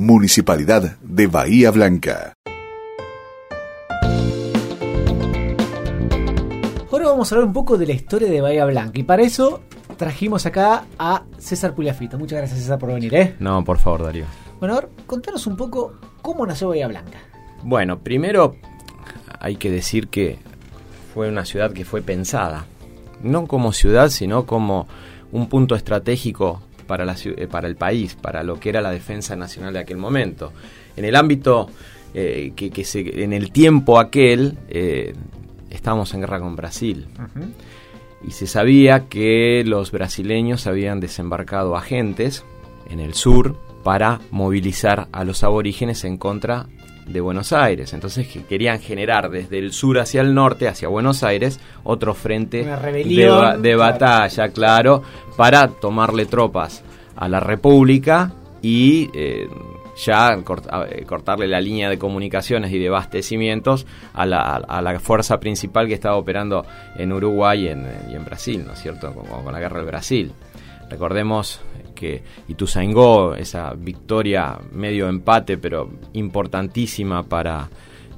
Municipalidad de Bahía Blanca. Ahora vamos a hablar un poco de la historia de Bahía Blanca y para eso trajimos acá a César Puliafito. Muchas gracias César por venir, ¿eh? No, por favor, Darío. Bueno, a ver, contanos un poco cómo nació Bahía Blanca. Bueno, primero hay que decir que fue una ciudad que fue pensada, no como ciudad, sino como un punto estratégico para, la, eh, para el país, para lo que era la defensa nacional de aquel momento. En el ámbito eh, que, que se, en el tiempo aquel eh, estábamos en guerra con Brasil. Y se sabía que los brasileños habían desembarcado agentes en el sur para movilizar a los aborígenes en contra de Buenos Aires. Entonces querían generar desde el sur hacia el norte, hacia Buenos Aires, otro frente de, de, batalla, claro, para tomarle tropas a la República y eh, ya eh, cortarle la línea de comunicaciones y de abastecimientos a la, a la, fuerza principal que estaba operando en Uruguay y en, y en Brasil, ¿no es cierto? Con, con, la guerra del Brasil. Recordemos que Ituzaingó, esa victoria medio empate, pero importantísima para...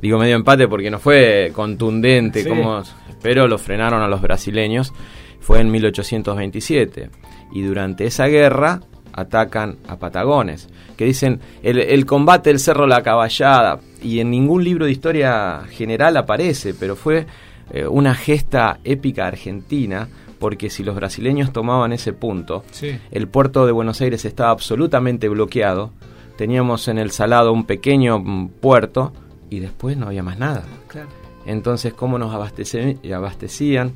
Digo medio empate porque no fue contundente, sí. como, pero lo frenaron a los brasileños, fue en 1827. Y durante esa guerra atacan a Patagones, que dicen el, el, combate del Cerro La Caballada, y en ningún libro de historia general aparece, pero fue eh, una gesta épica argentina, porque si los brasileños tomaban ese punto, sí. el puerto de Buenos Aires estaba absolutamente bloqueado, teníamos en el Salado un pequeño mm, puerto y después no había más nada. Claro. Entonces, ¿cómo nos abastecían?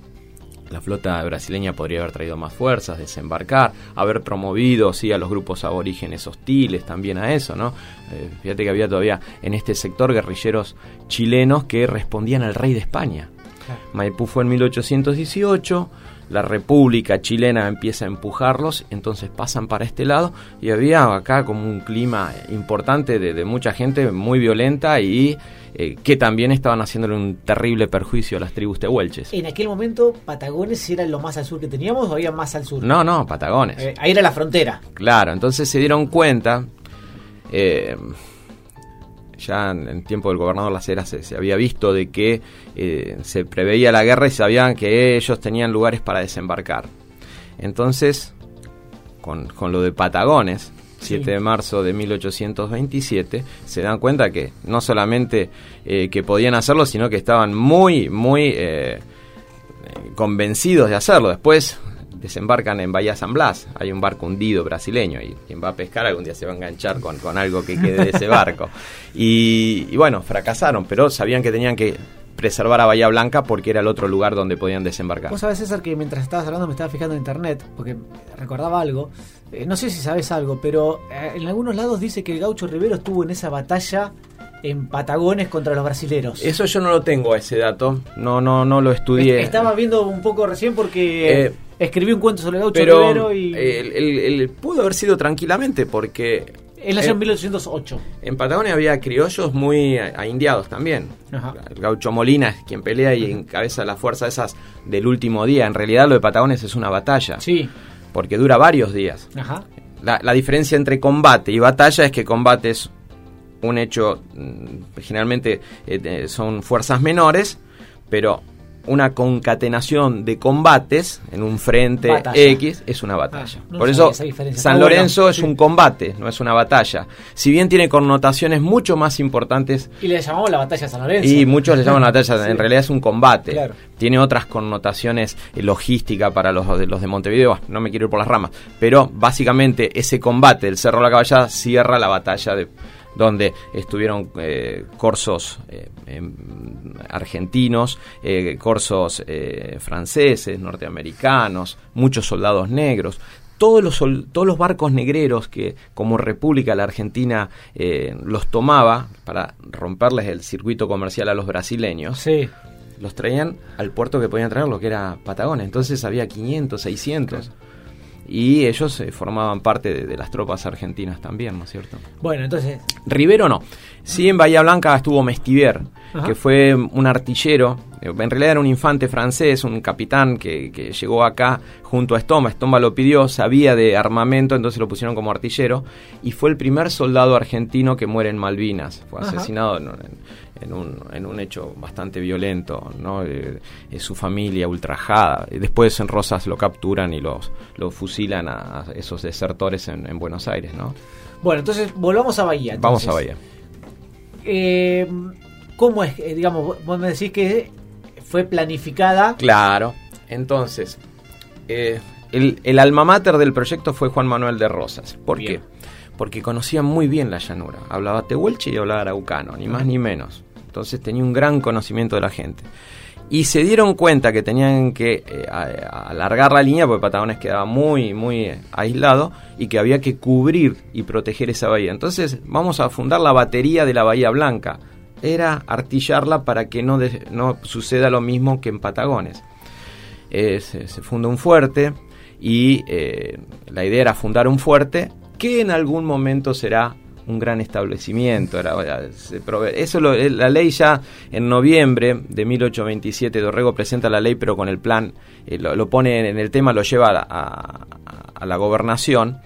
La flota brasileña podría haber traído más fuerzas, desembarcar, haber promovido sí, a los grupos aborígenes hostiles también a eso, ¿no? Eh, fíjate que había todavía en este sector guerrilleros chilenos que respondían al rey de España. Claro. Maipú fue en 1818, la República chilena empieza a empujarlos, entonces pasan para este lado y había acá como un clima importante de, de mucha gente muy violenta y eh, que también estaban haciéndole un terrible perjuicio a las tribus tehuelches. En aquel momento, Patagones era lo más al sur que teníamos o había más al sur? No, no, Patagones. Eh, ahí era la frontera. Claro, entonces se dieron cuenta, eh, ya en, en, tiempo del gobernador Las Heras se, se había visto de que eh, se preveía la guerra y sabían que ellos tenían lugares para desembarcar. Entonces, con, con lo de Patagones, 7 sí. de marzo de 1827, se dan cuenta que no solamente eh, que podían hacerlo, sino que estaban muy, muy eh, convencidos de hacerlo. Después desembarcan en Bahía San Blas, hay un barco hundido brasileño y quien va a pescar algún día se va a enganchar con, con algo que quede de ese barco. Y, y bueno, fracasaron, pero sabían que tenían que preservar a Bahía Blanca porque era el otro lugar donde podían desembarcar. Vos sabés, César, que mientras estabas hablando me estaba fijando en internet, porque recordaba algo. Eh, no sé si sabes algo, pero eh, en algunos lados dice que el gaucho Rivero estuvo en esa batalla en Patagones contra los brasileros. Eso yo no lo tengo ese dato, no no no lo estudié. Estaba viendo un poco recién porque eh, escribí un cuento sobre el gaucho pero Rivero y el, el, el, pudo haber sido tranquilamente porque él nació en 1808. En Patagonia había criollos muy indiados también. Ajá. El gaucho Molina es quien pelea y encabeza la fuerza esas del último día. En realidad lo de Patagones es una batalla. Sí. Porque dura varios días. Ajá. La, la diferencia entre combate y batalla es que combate es un hecho, mm, generalmente eh, son fuerzas menores, pero una concatenación de combates en un frente batalla. X es una batalla. Ah, no Por eso San Lorenzo bueno, es sí. un combate, no es una batalla. Si bien tiene connotaciones mucho más importantes. Y le llamamos la batalla San Lorenzo. Y muchos le llaman la batalla, sí. en realidad es un combate. Claro. Tiene otras connotaciones eh, logística para los de, los de Montevideo, no me quiero ir por las ramas, pero básicamente ese combate del Cerro de la Caballada cierra la batalla de donde estuvieron eh, corsos eh, argentinos, eh, corsos franceses, norteamericanos, muchos soldados negros. Todos los, todos los barcos negreros que como República la Argentina eh, los tomaba para romperles el circuito comercial a los brasileños, sí. los traían al puerto que podían traer, lo que era Patagones. Entonces había 500, 600. Claro y ellos eh, formaban parte de, de, las tropas argentinas también, ¿no es cierto? Bueno, entonces... Rivero no. Sí, en Bahía Blanca estuvo Mestiver, Ajá. que fue un artillero En realidad era un infante francés, un capitán que, que, llegó acá junto a Estomba. Estomba lo pidió, sabía de armamento, entonces lo pusieron como artillero. Y fue el primer soldado argentino que muere en Malvinas. Fue asesinado en, en, un, en un hecho bastante violento. ¿no? Eh, su familia ultrajada. Después en Rosas lo capturan y los, lo fusilan a, esos desertores en, en, Buenos Aires. ¿no? Bueno, entonces volvamos a Bahía. Entonces. Vamos a Bahía. Eh, ¿Cómo es? Eh, digamos, vos me decís que fue planificada. Claro. Entonces, eh, el, el, alma mater del proyecto fue Juan Manuel de Rosas. ¿Por bien. qué? Porque conocía muy bien la llanura. Hablaba tehuelche y hablaba araucano, ni más ni menos. Entonces tenía un gran conocimiento de la gente. Y se dieron cuenta que tenían que eh, alargar la línea porque Patagones quedaba muy, muy aislado y que había que cubrir y proteger esa bahía. Entonces vamos a fundar la batería de la Bahía Blanca. Era artillarla para que no, no suceda lo mismo que en Patagones. Eh, se, funda un fuerte y eh, la idea era fundar un fuerte que en algún momento será un gran establecimiento. Era, se eso lo, la ley ya en noviembre de 1827, Dorrego presenta la ley pero con el plan, eh, lo, pone en el tema, lo lleva a, a, la gobernación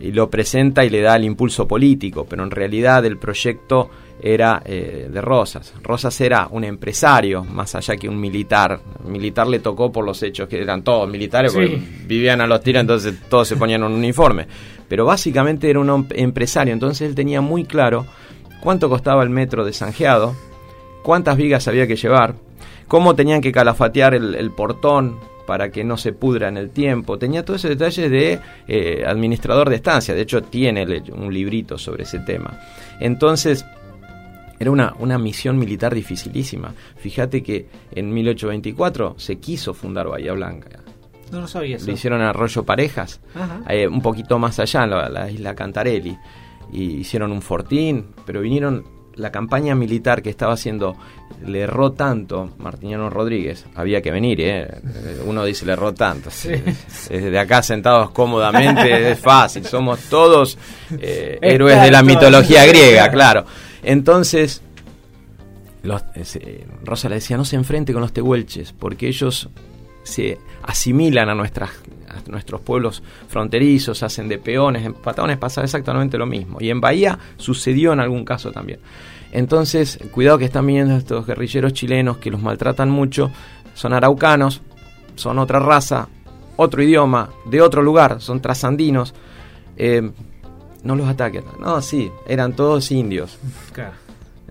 y lo presenta y le da el impulso político, pero en realidad el proyecto era eh, de Rosas. Rosas era un empresario, más allá que un militar. militar le tocó por los hechos que eran todos militares, sí. vivían a los tiros, entonces todos se ponían un uniforme. Pero básicamente era un empresario, entonces él tenía muy claro cuánto costaba el metro de Sanjeado, cuántas vigas había que llevar, cómo tenían que calafatear el, el portón para que no se pudra en el tiempo. Tenía todos esos detalles de eh, administrador de estancia. De hecho, tiene un librito sobre ese tema. Entonces, era una, una misión militar dificilísima. Fíjate que en 1824 se quiso fundar Bahía Blanca. No lo sabía eso. Lo hicieron Arroyo Parejas, eh, un poquito más allá, en la, la, isla Cantarelli. Y hicieron un fortín, pero vinieron. La campaña militar que estaba haciendo le erró tanto Martiniano Rodríguez. Había que venir, ¿eh? Uno dice le erró tanto. Sí. Desde acá sentados cómodamente es fácil. Somos todos eh, héroes de la mitología griega, claro. Entonces, los, Rosa le decía, no se enfrente con los tehuelches, porque ellos se asimilan a, nuestros pueblos fronterizos, hacen de peones. En Patagones pasa exactamente lo mismo. Y en Bahía sucedió en algún caso también. Entonces, cuidado que están viendo estos guerrilleros chilenos que los maltratan mucho. Son araucanos, son otra raza, otro idioma, de otro lugar, son trasandinos. Eh, no los ataquen. No, sí, eran todos indios. Claro.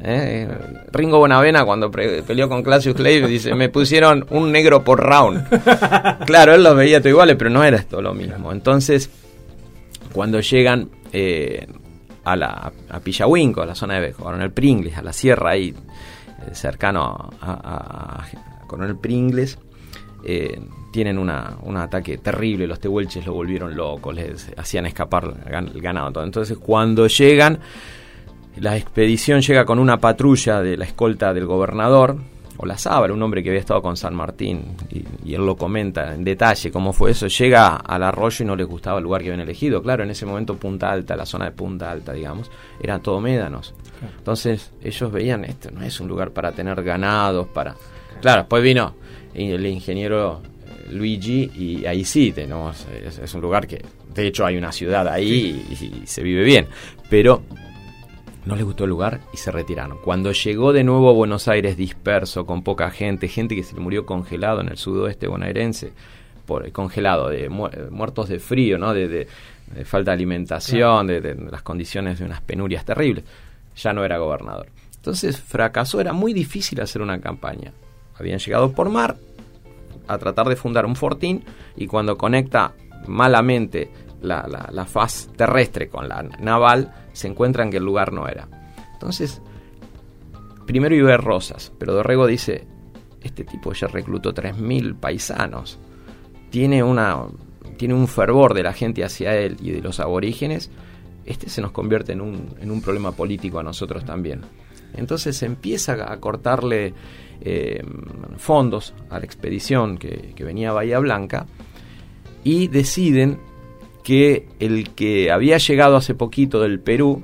¿Eh? Ringo Bonavena cuando peleó con Claudius Clay dice me pusieron un negro por round claro él los veía todo iguales pero no era esto lo mismo entonces cuando llegan eh, a la a Pillahuinco a la zona de Coronel Pringles a la sierra ahí eh, cercano a, a, a, Coronel Pringles eh, tienen una, un ataque terrible, los tehuelches lo volvieron locos, les hacían escapar el ganado. Entonces cuando llegan, la expedición llega con una patrulla de la escolta del gobernador, o la Sábara, un hombre que había estado con San Martín, y, y, él lo comenta en detalle cómo fue eso, llega al arroyo y no les gustaba el lugar que habían elegido. Claro, en ese momento Punta Alta, la zona de Punta Alta, digamos, eran todo médanos. Entonces ellos veían, esto no es un lugar para tener ganados, para... Claro, después vino el ingeniero Luigi y ahí sí tenemos, es, es, un lugar que de hecho hay una ciudad ahí sí. y, y, se vive bien, pero no les gustó el lugar y se retiraron. Cuando llegó de nuevo a Buenos Aires disperso, con poca gente, gente que se murió congelado en el sudoeste bonaerense, por, congelado, de mu muertos de frío, ¿no? de, de, de falta de alimentación, claro. de, de las condiciones de unas penurias terribles, ya no era gobernador. Entonces fracasó, era muy difícil hacer una campaña. Habían llegado por mar, a tratar de fundar un fortín y cuando conecta malamente la, la, faz terrestre con la naval, se encuentran que el lugar no era. Entonces, primero iba a ver Rosas, pero Dorrego dice, este tipo ya reclutó 3.000 paisanos, tiene, una, tiene un fervor de la gente hacia él y de los aborígenes, este se nos convierte en un, en un problema político a nosotros también. Entonces empieza a cortarle eh, fondos a la expedición que, venía a Bahía Blanca y deciden que el que había llegado hace poquito del Perú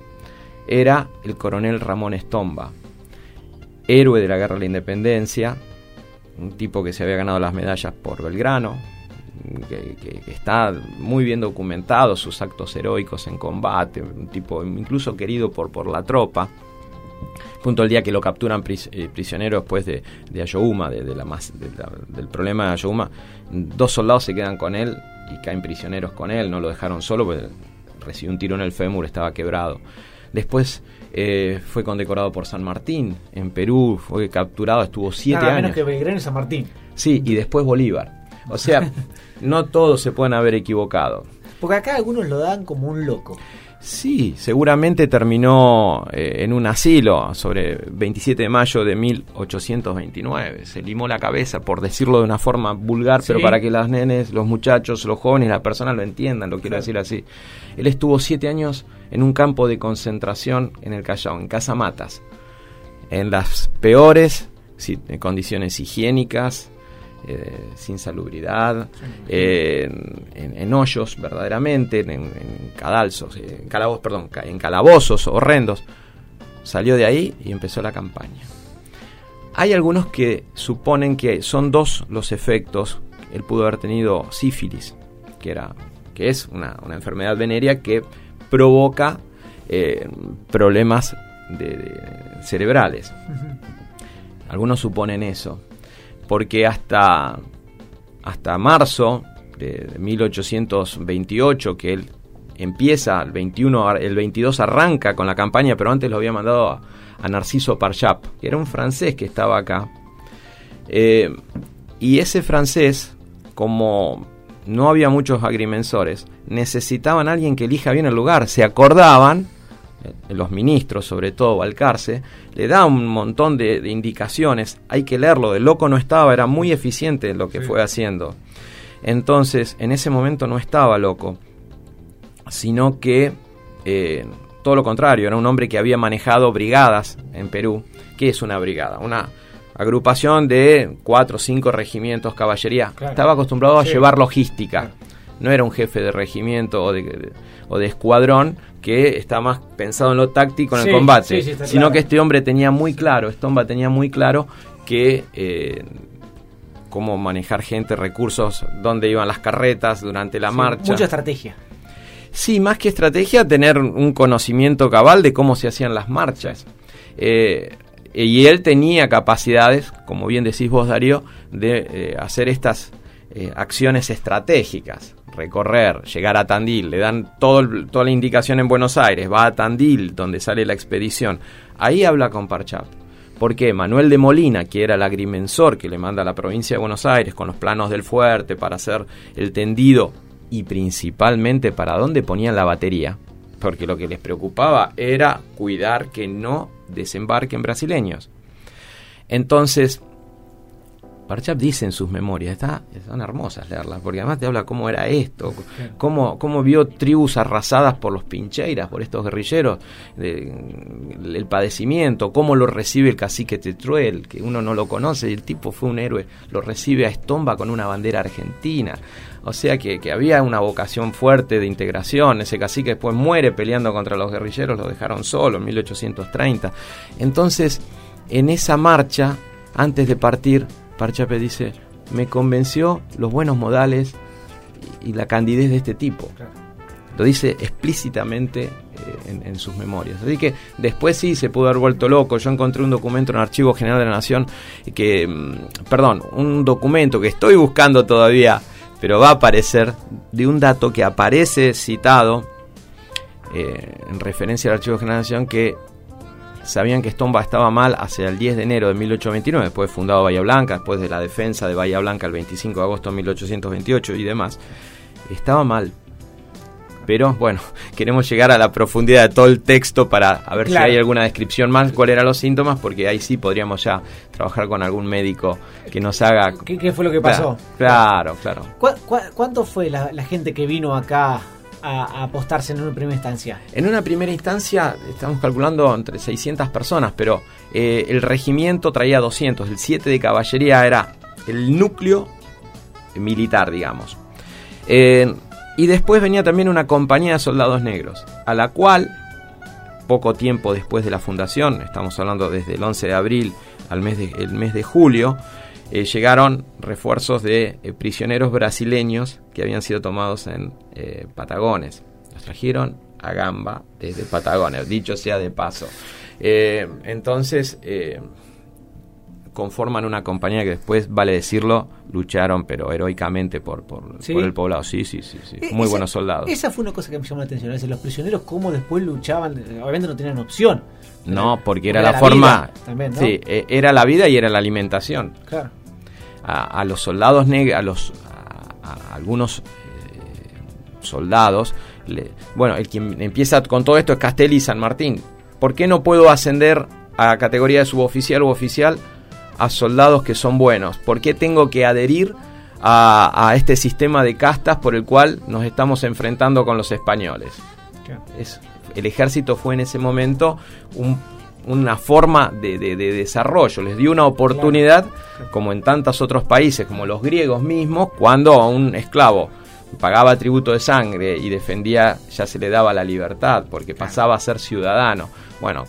era el coronel Ramón Estomba, héroe de la Guerra de la Independencia, un tipo que se había ganado las medallas por Belgrano, que, que, está muy bien documentado sus actos heroicos en combate, un tipo incluso querido por, por la tropa. Junto al día que lo capturan pris, eh, prisionero después de, de Ayohuma, de, de la, de la, del problema de Ayohuma, dos soldados se quedan con él y caen prisioneros con él, no lo dejaron solo porque recibió un tiro en el fémur, estaba quebrado. Después eh, fue condecorado por San Martín en Perú, fue capturado, estuvo siete Nada años. menos que Belgrano y San Martín. Sí, y después Bolívar. O sea, no todos se pueden haber equivocado. Porque acá algunos lo dan como un loco. Sí, seguramente terminó eh, en un asilo sobre 27 de mayo de 1829. Se limó la cabeza, por decirlo de una forma vulgar, Sí. pero para que las nenes, los muchachos, los jóvenes, las personas lo entiendan, lo quiero Claro. decir así. Él estuvo siete años en un campo de concentración en el Callao, en Casamatas, en las peores sí, condiciones higiénicas, eh, sin salubridad, eh, en, en hoyos verdaderamente, en, en cadalzos, eh, en calabozos, perdón, en calabozos horrendos. Salió de ahí y empezó la campaña. Hay algunos que suponen que son dos los efectos. Él pudo haber tenido sífilis, que, era, que es una, una enfermedad venérea que provoca eh, problemas de- de cerebrales. Algunos suponen eso, porque hasta, hasta marzo de, de 1828, que él empieza, el 21, ar- el 22 arranca con la campaña, pero antes lo había mandado a, Narciso Parchap, que era un francés que estaba acá. Eh, y ese francés, como no había muchos agrimensores, necesitaban a alguien que elija bien el lugar. Se acordaban, los ministros, sobre todo Balcarce, le da un montón de, de indicaciones. Hay que leerlo. De loco no estaba, era muy eficiente en lo que Sí. fue haciendo. Entonces, en ese momento no estaba loco, sino que eh, todo lo contrario, era un hombre que había manejado brigadas en Perú. ¿Qué es una brigada? Una agrupación de cuatro o cinco regimientos caballería. Claro. Estaba acostumbrado a llevar logística. Claro. No era un jefe de regimiento o de- o de escuadrón que está más pensado en lo táctico, en Sí, el combate, sí, sí, está sino claro. que este hombre tenía muy claro, Stomba tenía muy claro que eh, cómo manejar gente, recursos, dónde iban las carretas durante la marcha. Mucha estrategia. Sí, más que estrategia, tener un conocimiento cabal de cómo se hacían las marchas. Eh, y él tenía capacidades, como bien decís vos, Darío, de eh, hacer estas acciones estratégicas. Recorrer, llegar a Tandil, le dan todo toda la indicación en Buenos Aires, va a Tandil, donde sale la expedición. Ahí habla con Parchap. Porque Manuel de Molina, que era el agrimensor que le manda a la provincia de Buenos Aires con los planos del fuerte para hacer el tendido y principalmente para dónde ponían la batería, porque lo que les preocupaba era cuidar que no desembarquen brasileños. Entonces, Parchap dice en sus memorias, está, son hermosas leerlas, porque además te habla cómo era esto, cómo, cómo vio tribus arrasadas por los pincheiras, por estos guerrilleros, de- el padecimiento, cómo lo recibe el cacique Tetruel, que uno no lo conoce, y el tipo fue un héroe, lo recibe a Estomba con una bandera argentina. O sea que, que había una vocación fuerte de integración. Ese cacique después muere peleando contra los guerrilleros, lo dejaron solo en 1830. Entonces, en esa marcha, antes de partir, Parchape dice, me convenció los buenos modales y la candidez de este tipo. Lo dice explícitamente eh, en, en sus memorias. Así que después sí se pudo haber vuelto loco. Yo encontré un documento en el Archivo General de la Nación que, mm, perdón, un documento que estoy buscando todavía, pero va a aparecer de un dato que aparece citado eh, en referencia al Archivo General de la Nación que sabían que Stomba estaba mal hacia el 10 de enero de 1829, después fundado Bahía Blanca, después de la defensa de Bahía Blanca el 25 de agosto de 1828 y demás. Estaba mal. Pero bueno, queremos llegar a la profundidad de todo el texto para a ver Claro. si hay alguna descripción más, cuáles eran los síntomas, porque ahí sí podríamos ya trabajar con algún médico que nos haga... ¿Qué, qué fue lo que pasó? Claro, claro. ¿Cu- cu- cuánto fue la, la gente que vino acá apostarse en una primera instancia? En una primera instancia estamos calculando entre 600 personas, pero eh, el regimiento traía 200. El 7 de caballería era el núcleo militar, digamos. Eh, y después venía también una compañía de soldados negros, a la cual, poco tiempo después de la fundación, estamos hablando desde el 11 de abril al mes de, el mes de julio, eh, llegaron refuerzos de eh, prisioneros brasileños que habían sido tomados en eh, Patagones. Los trajeron a Gamba desde Patagones, dicho sea de paso. Eh, entonces eh, conforman una compañía que después, vale decirlo, lucharon pero heroicamente por, por, ¿Sí? por el poblado. Sí, sí, sí, sí. Eh, Muy esa- buenos soldados. Esa fue una cosa que me llamó la atención. es decir, los prisioneros, cómo después luchaban. Obviamente no tenían opción. No, porque era Era la, la forma... vida también, ¿no? Sí, eh, era la vida y era la alimentación. Claro. A, a los soldados negros, a los a, a algunos eh, soldados, le- bueno, el quien empieza con todo esto es Castelli y San Martín. ¿Por qué no puedo ascender a categoría de suboficial u oficial a soldados que son buenos? ¿Por qué tengo que adherir a, a este sistema de castas por el cual nos estamos enfrentando con los españoles? es- el ejército fue en ese momento un- una forma de, de- de desarrollo, les dio una oportunidad, como en tantos otros países, como los griegos mismos, cuando a un esclavo pagaba tributo de sangre y defendía, ya se le daba la libertad, porque pasaba a ser ciudadano. Bueno,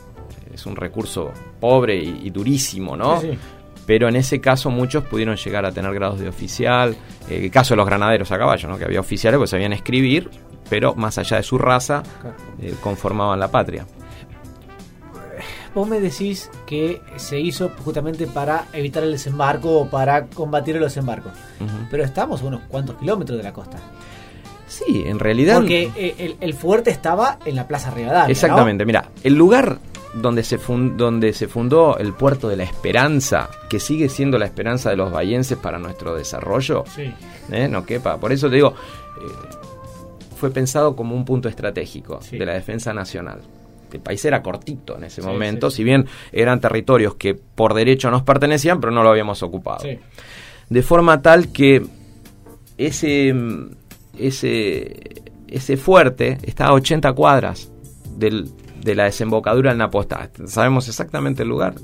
es un recurso pobre y, y durísimo, ¿no? Sí, sí. pero en ese caso muchos pudieron llegar a tener grados de oficial. Eh, el caso de los granaderos a caballo, ¿no? que había oficiales que sabían escribir, pero más allá de su raza, eh, conformaban la patria. Vos me decís que se hizo justamente para evitar el desembarco o para combatir los desembarcos. Ujú. Pero estamos a unos cuantos kilómetros de la costa. Sí, en realidad. Porque eh, el, el fuerte estaba en la Plaza Rivadavia. ¿no? Exactamente, mira, el lugar donde se, fun- donde se fundó el puerto de la Esperanza, que sigue siendo la esperanza de los bayenses para nuestro desarrollo, Sí. ¿eh? no quepa. Por eso te digo, eh, fue pensado como un punto estratégico Sí. de la defensa nacional. El país era cortito en ese Sí, momento, sí, si bien eran territorios que por derecho nos pertenecían, pero no lo habíamos ocupado. Sí. De forma tal que ese, ese, ese fuerte está a 80 cuadras del- de la desembocadura del Napostá. Sabemos exactamente el lugar.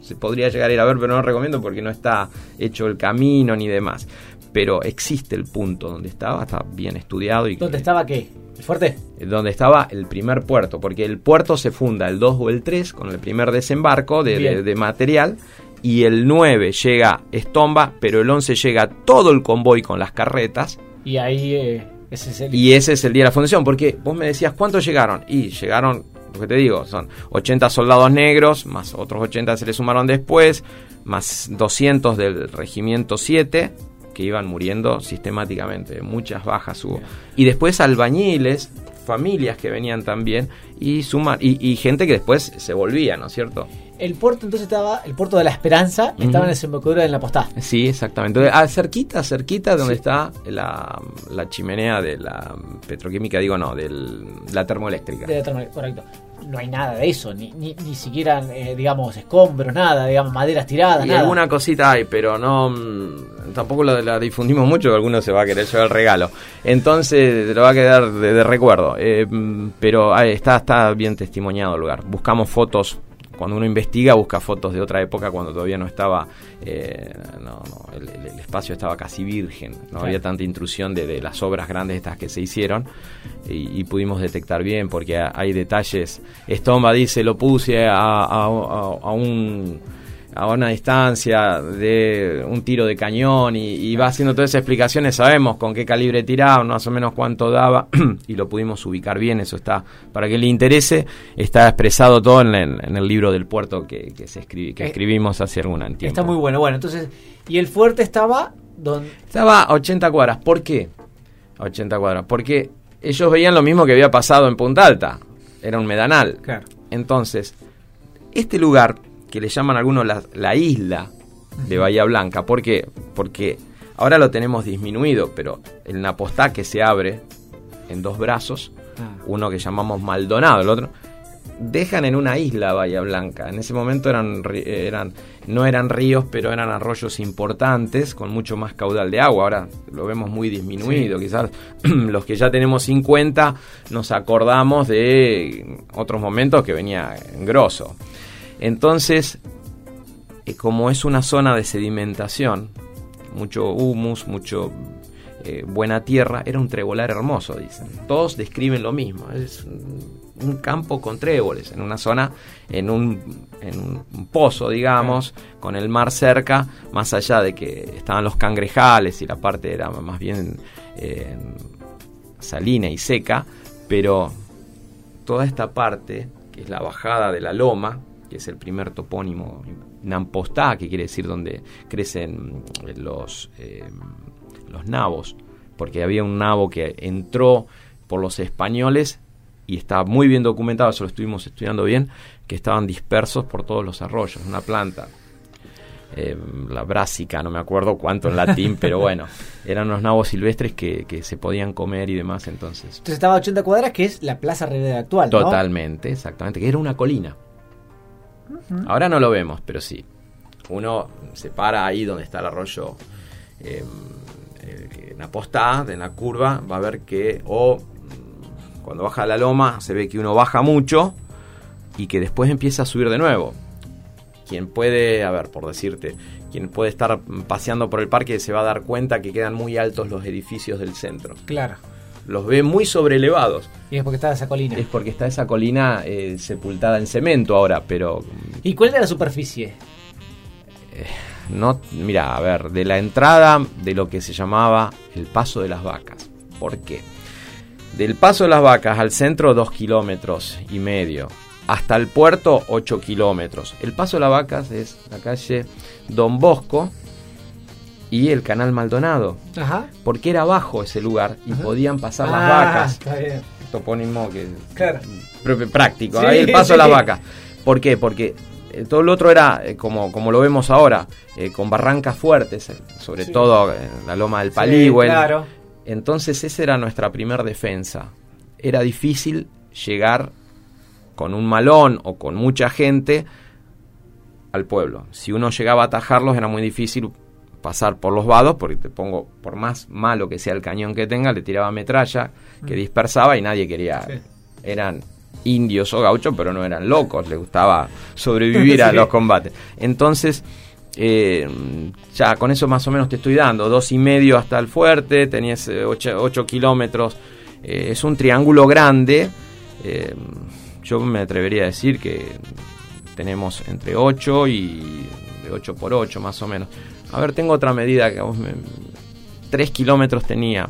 Se, se podría llegar a ir a ver, pero no lo recomiendo porque no está hecho el camino ni demás. Pero existe el punto donde estaba, está bien estudiado y ¿Dónde estaba qué? ¿El fuerte? donde estaba el primer puerto, porque el puerto se funda el 2 o el 3 con el primer desembarco de- de material y el 9 llega Estomba, pero el 11 llega todo el convoy con las carretas Y ahí eh, ese es el... y ese es el día de la fundación, porque vos me decías cuántos llegaron y llegaron, lo que te digo, son 80 soldados negros, más otros 80 se le sumaron después, más 200 del regimiento 7 que iban muriendo sistemáticamente, muchas bajas hubo. Y después albañiles, familias que venían también y suma y, y gente que después se volvía, ¿no es cierto? El puerto entonces estaba, el puerto de la Esperanza, estaba Ujú. en la desembocadura de la Postá. Sí, exactamente. Ah, cerquita, cerquita donde Sí. está la, la chimenea de la petroquímica, digo no, de la termoeléctrica. De la termal- correcto. No hay nada de eso, ni, ni, ni siquiera, eh, digamos, escombros, nada, digamos, maderas tiradas, Y nada. alguna cosita hay, pero no mm, tampoco la, la difundimos mucho, alguno se va a querer llevar el regalo. Entonces te lo va a quedar de, de recuerdo. Eh, mm, pero ahí está, está bien testimoniado el lugar. Buscamos fotos. Cuando uno investiga, busca fotos de otra época cuando todavía no estaba, eh, no, no, el, espacio estaba casi virgen, no Claro. había tanta intrusión de, de las obras grandes estas que se hicieron y, y pudimos detectar bien porque ha- hay detalles. Estomba dice, lo puse a, a- a- a un a una distancia de un tiro de cañón y, y va haciendo todas esas explicaciones, sabemos con qué calibre tiraba, más o menos cuánto daba y lo pudimos ubicar bien, eso está, para que le interese, está expresado todo en el, en el libro del puerto que, que se escribi- que Eh, escribimos hace algún tiempo. Está muy bueno. Bueno, entonces, y el fuerte estaba donde... Estaba a 80 cuadras, ¿por qué? A 80 cuadras, porque ellos veían lo mismo que había pasado en Punta Alta, era un medanal. Claro. Entonces, este lugar, que le llaman algunos la, la isla de Bahía Blanca, ¿por qué? Porque ahora lo tenemos disminuido, pero el Napostá que se abre en dos brazos, Ah. uno que llamamos Maldonado, el otro, dejan en una isla Bahía Blanca. En ese momento eran, eran no eran ríos, pero eran arroyos importantes con mucho más caudal de agua. Ahora lo vemos muy disminuido. Quizás los que ya tenemos 50 nos acordamos de otros momentos que venía en grosso. Entonces, eh, como es una zona de sedimentación, mucho humus, mucho eh, buena tierra, era un trebolar hermoso, dicen. Todos describen lo mismo. Es un un campo con tréboles, en una zona, en un, pozo, digamos, con el mar cerca, más allá de que estaban los cangrejales y la parte era más bien eh, salina y seca, pero toda esta parte, que es la bajada de la loma, que es el primer topónimo Nampostá, que quiere decir donde crecen los, eh, los nabos, porque había un nabo que entró por los españoles y está muy bien documentado, eso lo estuvimos estudiando bien, que estaban dispersos por todos los arroyos, una planta. Eh, la brásica, no me acuerdo cuánto en latín, pero bueno, eran los nabos silvestres que, que, se podían comer y demás entonces. Entonces estaba a 80 cuadras, que es la Plaza Rivera actual. ¿no? Totalmente, exactamente, que era una colina. Ahora no lo vemos, pero sí. Uno se para ahí donde está el arroyo eh, en la posta, en la curva, va a ver que o cuando baja la loma se ve que uno baja mucho y que después empieza a subir de nuevo. Quien puede, a ver, por decirte, quien puede estar paseando por el parque se va a dar cuenta que quedan muy altos los edificios del centro. Claro. Los ve muy sobreelevados. Y es porque está esa colina. Es porque está esa colina eh, sepultada en cemento ahora, pero... ¿Y cuál era la superficie? Eh, no, mira, a ver, de la entrada de lo que se llamaba el Paso de las Vacas. ¿Por qué? Del Paso de las Vacas al centro, dos kilómetros y medio. Hasta el puerto, 8 kilómetros. El Paso de las Vacas es la calle Don Bosco y el Canal Maldonado. Ajá. Porque era abajo ese lugar y Ajá. podían pasar las Ah, vacas. Está bien. Topónimo que Claro. práctico. Sí, Ahí el paso las vacas. ¿Por qué? Porque eh, todo lo otro era eh, como, como lo vemos ahora, eh, con barrancas fuertes, sobre Sí. todo en la loma del Paligüen. Claro. Entonces esa era nuestra primer defensa. Era difícil llegar con un malón o con mucha gente al pueblo. Si uno llegaba a atajarlos era muy difícil pasar por los vados, porque te pongo, por más malo que sea el cañón que tenga, le tiraba metralla que dispersaba y nadie quería. Sí. Eran indios o gauchos, pero no eran locos, les gustaba sobrevivir a los combates. Entonces, eh, ya con eso más o menos te estoy dando, dos y medio hasta el fuerte, tenías eh, ocho, ocho kilómetros, eh, es un triángulo grande, eh, yo me atrevería a decir que tenemos entre 8 y de 8 por 8 más o menos. A ver, tengo otra medida que vos me... 3 kilómetros tenía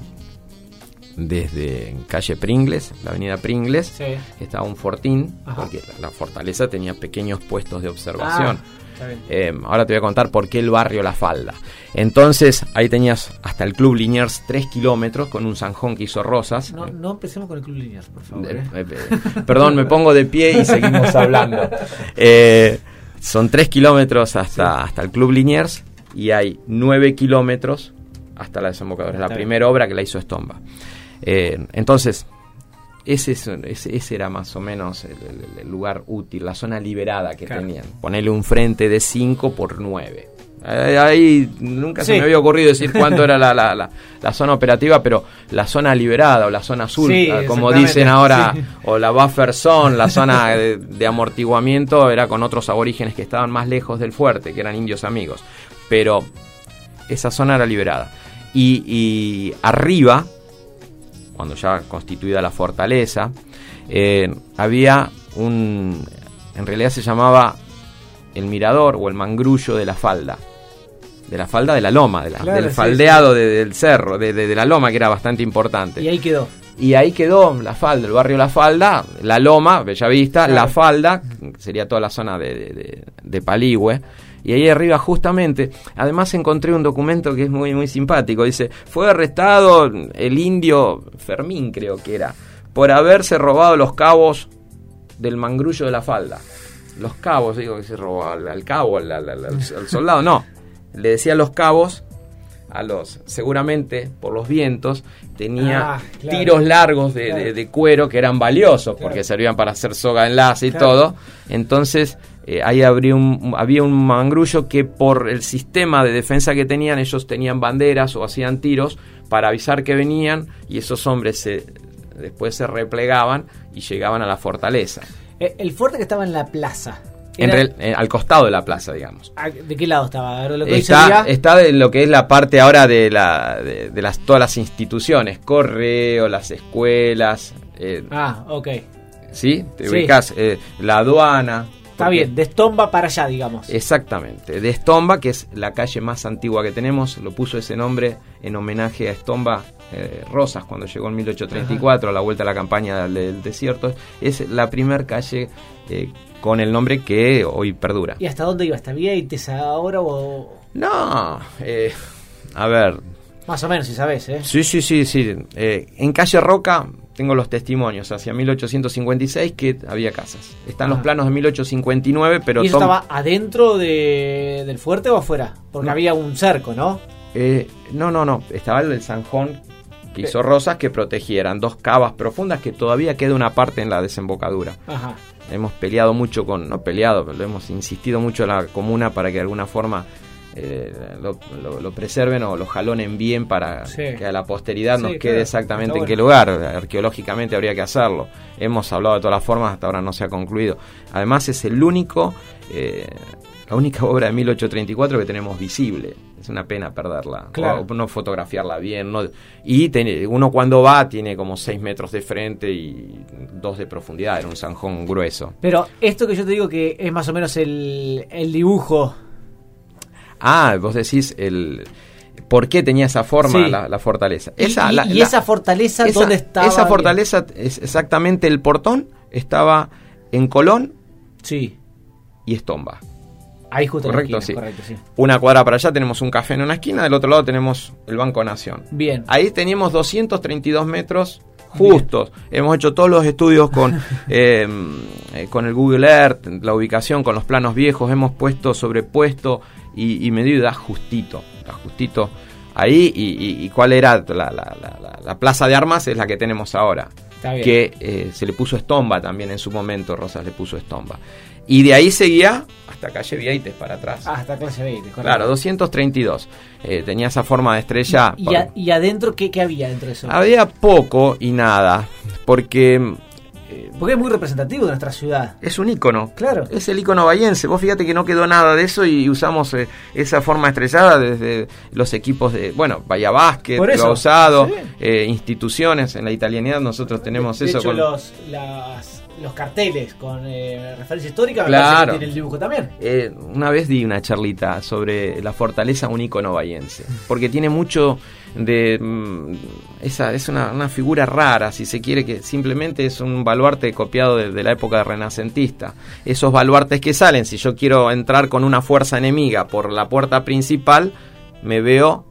desde calle Pringles, la avenida Pringles, Sí. estaba un fortín, Ajá. porque la, la fortaleza tenía pequeños puestos de observación. Ah. Eh, ahora te voy a contar por qué el barrio La Falda. Entonces, ahí tenías hasta el Club Liniers 3 kilómetros con un zanjón que hizo Rosas. No, no empecemos con el Club Liniers, por favor. Eh, ¿eh? eh, perdón, me pongo de pie y seguimos hablando. Son 3 kilómetros hasta, hasta el Club Liniers y hay 9 kilómetros hasta la desembocadura. Es la Está bien. primera obra que la hizo Estomba. Eh, entonces, ese, es- ese, ese era más o menos el, el- el lugar útil, la zona liberada que Claro. tenían. Ponerle un frente de 5 por 9. Eh, Ahí nunca se me había ocurrido decir cuánto era la, la- la- la zona operativa, pero la zona liberada o la zona azul, Sí, ah, como dicen ahora, sí. o la buffer zone, la zona de, de amortiguamiento, era con otros aborígenes que estaban más lejos del fuerte, que eran indios amigos. Pero esa zona era liberada. Y, y arriba, cuando ya constituida la fortaleza, eh, había un. En realidad se llamaba el mirador o el mangrullo de la falda. De la falda de la loma, de la- Claro, del sí, faldeado de- del cerro, de, de- de la loma, que era bastante importante. Y ahí quedó. Y ahí quedó la falda, el barrio La Falda, la Loma, Bellavista, Claro. La Falda, sería toda la zona de, de, de- de Paligüe. Y ahí arriba justamente, además encontré un documento que es muy, muy simpático. Dice, fue arrestado el indio Fermín, creo que era, por haberse robado los cabos del mangrullo de la falda. Los cabos, digo que se robó al, al cabo, al, al- al- al soldado, no. Le decía los cabos a los, seguramente por los vientos, tenía Ah, claro. tiros largos de, Claro. de- de cuero que eran valiosos porque Claro. servían para hacer soga enlace y todo. Entonces, eh, ahí habría un, había un mangrullo que por el sistema de defensa que tenían, ellos tenían banderas o hacían tiros para avisar que venían y esos hombres se, después se replegaban y llegaban a la fortaleza. Eh, el fuerte que estaba en la plaza. En real- eh, al costado de la plaza, digamos. ah, ¿De qué lado estaba? Lo que Está, está de lo que es la parte ahora de, la, de, de las, todas las instituciones, correo, las escuelas, eh, Ah, ok. ¿Sí? Te Sí. ubicás, eh, la aduana. Está bien, de Estomba para allá, digamos. Exactamente, de Estomba, que es la calle más antigua que tenemos, lo puso ese nombre en homenaje a Estomba eh, Rosas cuando llegó en 1834 a la vuelta a la campaña del, desierto. Es la primer calle eh, con el nombre que hoy perdura. ¿Y hasta dónde iba? ¿Hasta Vieites ahora o...? No, eh, a ver, Más o menos, si sabes, ¿eh? sí, sí, sí, sí. en calle Roca tengo los testimonios hacia 1856 que había casas. Están los Ah. planos de 1859, pero ¿Y eso estaba adentro de- del fuerte o afuera? Porque No. había un cerco, ¿no? Eh, no, no, no. Estaba el del Sanjón que Eh. hizo Rosas que protegieran dos cavas profundas que todavía queda una parte en la desembocadura. Ajá. Hemos peleado mucho con, no peleado, pero hemos insistido mucho en la comuna para que de alguna forma eh, lo, lo- lo preserven o lo jalonen bien para Sí. que a la posteridad Sí, nos quede claro. exactamente en qué lugar. Arqueológicamente habría que hacerlo. Hemos hablado de todas las formas, hasta ahora no se ha concluido. Además es el único, eh, la única obra de 1834 que tenemos visible. Es una pena perderla, Claro. o no fotografiarla bien. no- y tiene- uno cuando va tiene como 6 metros de frente y 2 de profundidad, era un zanjón grueso. Pero esto que yo te digo que es más o menos el, el dibujo. Ah, vos decís el por qué tenía esa forma Sí. la, la fortaleza. Y- Esa, y, la- y la- esa fortaleza, esa- ¿dónde estaba? Esa fortaleza es exactamente el portón estaba en Colón Sí. y Estomba. Ahí justo en Correcto, esquina, sí. Correcto, sí. Una cuadra para allá tenemos un café en una esquina, del otro lado tenemos el Banco Nación. Bien. Ahí teníamos 232 metros justos. Hemos hecho todos los estudios con, eh, con el Google Earth, la ubicación, con los planos viejos. Hemos puesto, sobrepuesto y, y medido y da justito. Da justito ahí. Y, cuál era la, la- la- la- la plaza de armas? Es la que tenemos ahora. Está bien. Que eh, se le puso estomba también en su momento. Rosas le puso estomba. Y de ahí seguía hasta calle Vieites para atrás. Ah, hasta clase 20, correcto. Claro, 232. Eh, tenía esa forma de estrella. ¿Y, por- a- y adentro qué, qué había dentro de eso? había poco y nada, porque eh, Porque es muy representativo de nuestra ciudad. es un ícono. Claro. Es el ícono bahiense. Vos fíjate que no quedó nada de eso y usamos eh, esa forma estrellada desde los equipos de, bueno, Bahía eso, Lo Osado, sí. eh, instituciones. En la italianidad nosotros tenemos de eso hecho, con... los, las- los carteles con eh, referencia histórica Claro. tiene el dibujo también. Eh, una vez di una charlita sobre la fortaleza un ícono bahiense, porque tiene mucho de... mm, esa es una, una figura rara, si se quiere, que simplemente es un baluarte copiado de, de la época renacentista. Esos baluartes que salen, si yo quiero entrar con una fuerza enemiga por la puerta principal, me veo,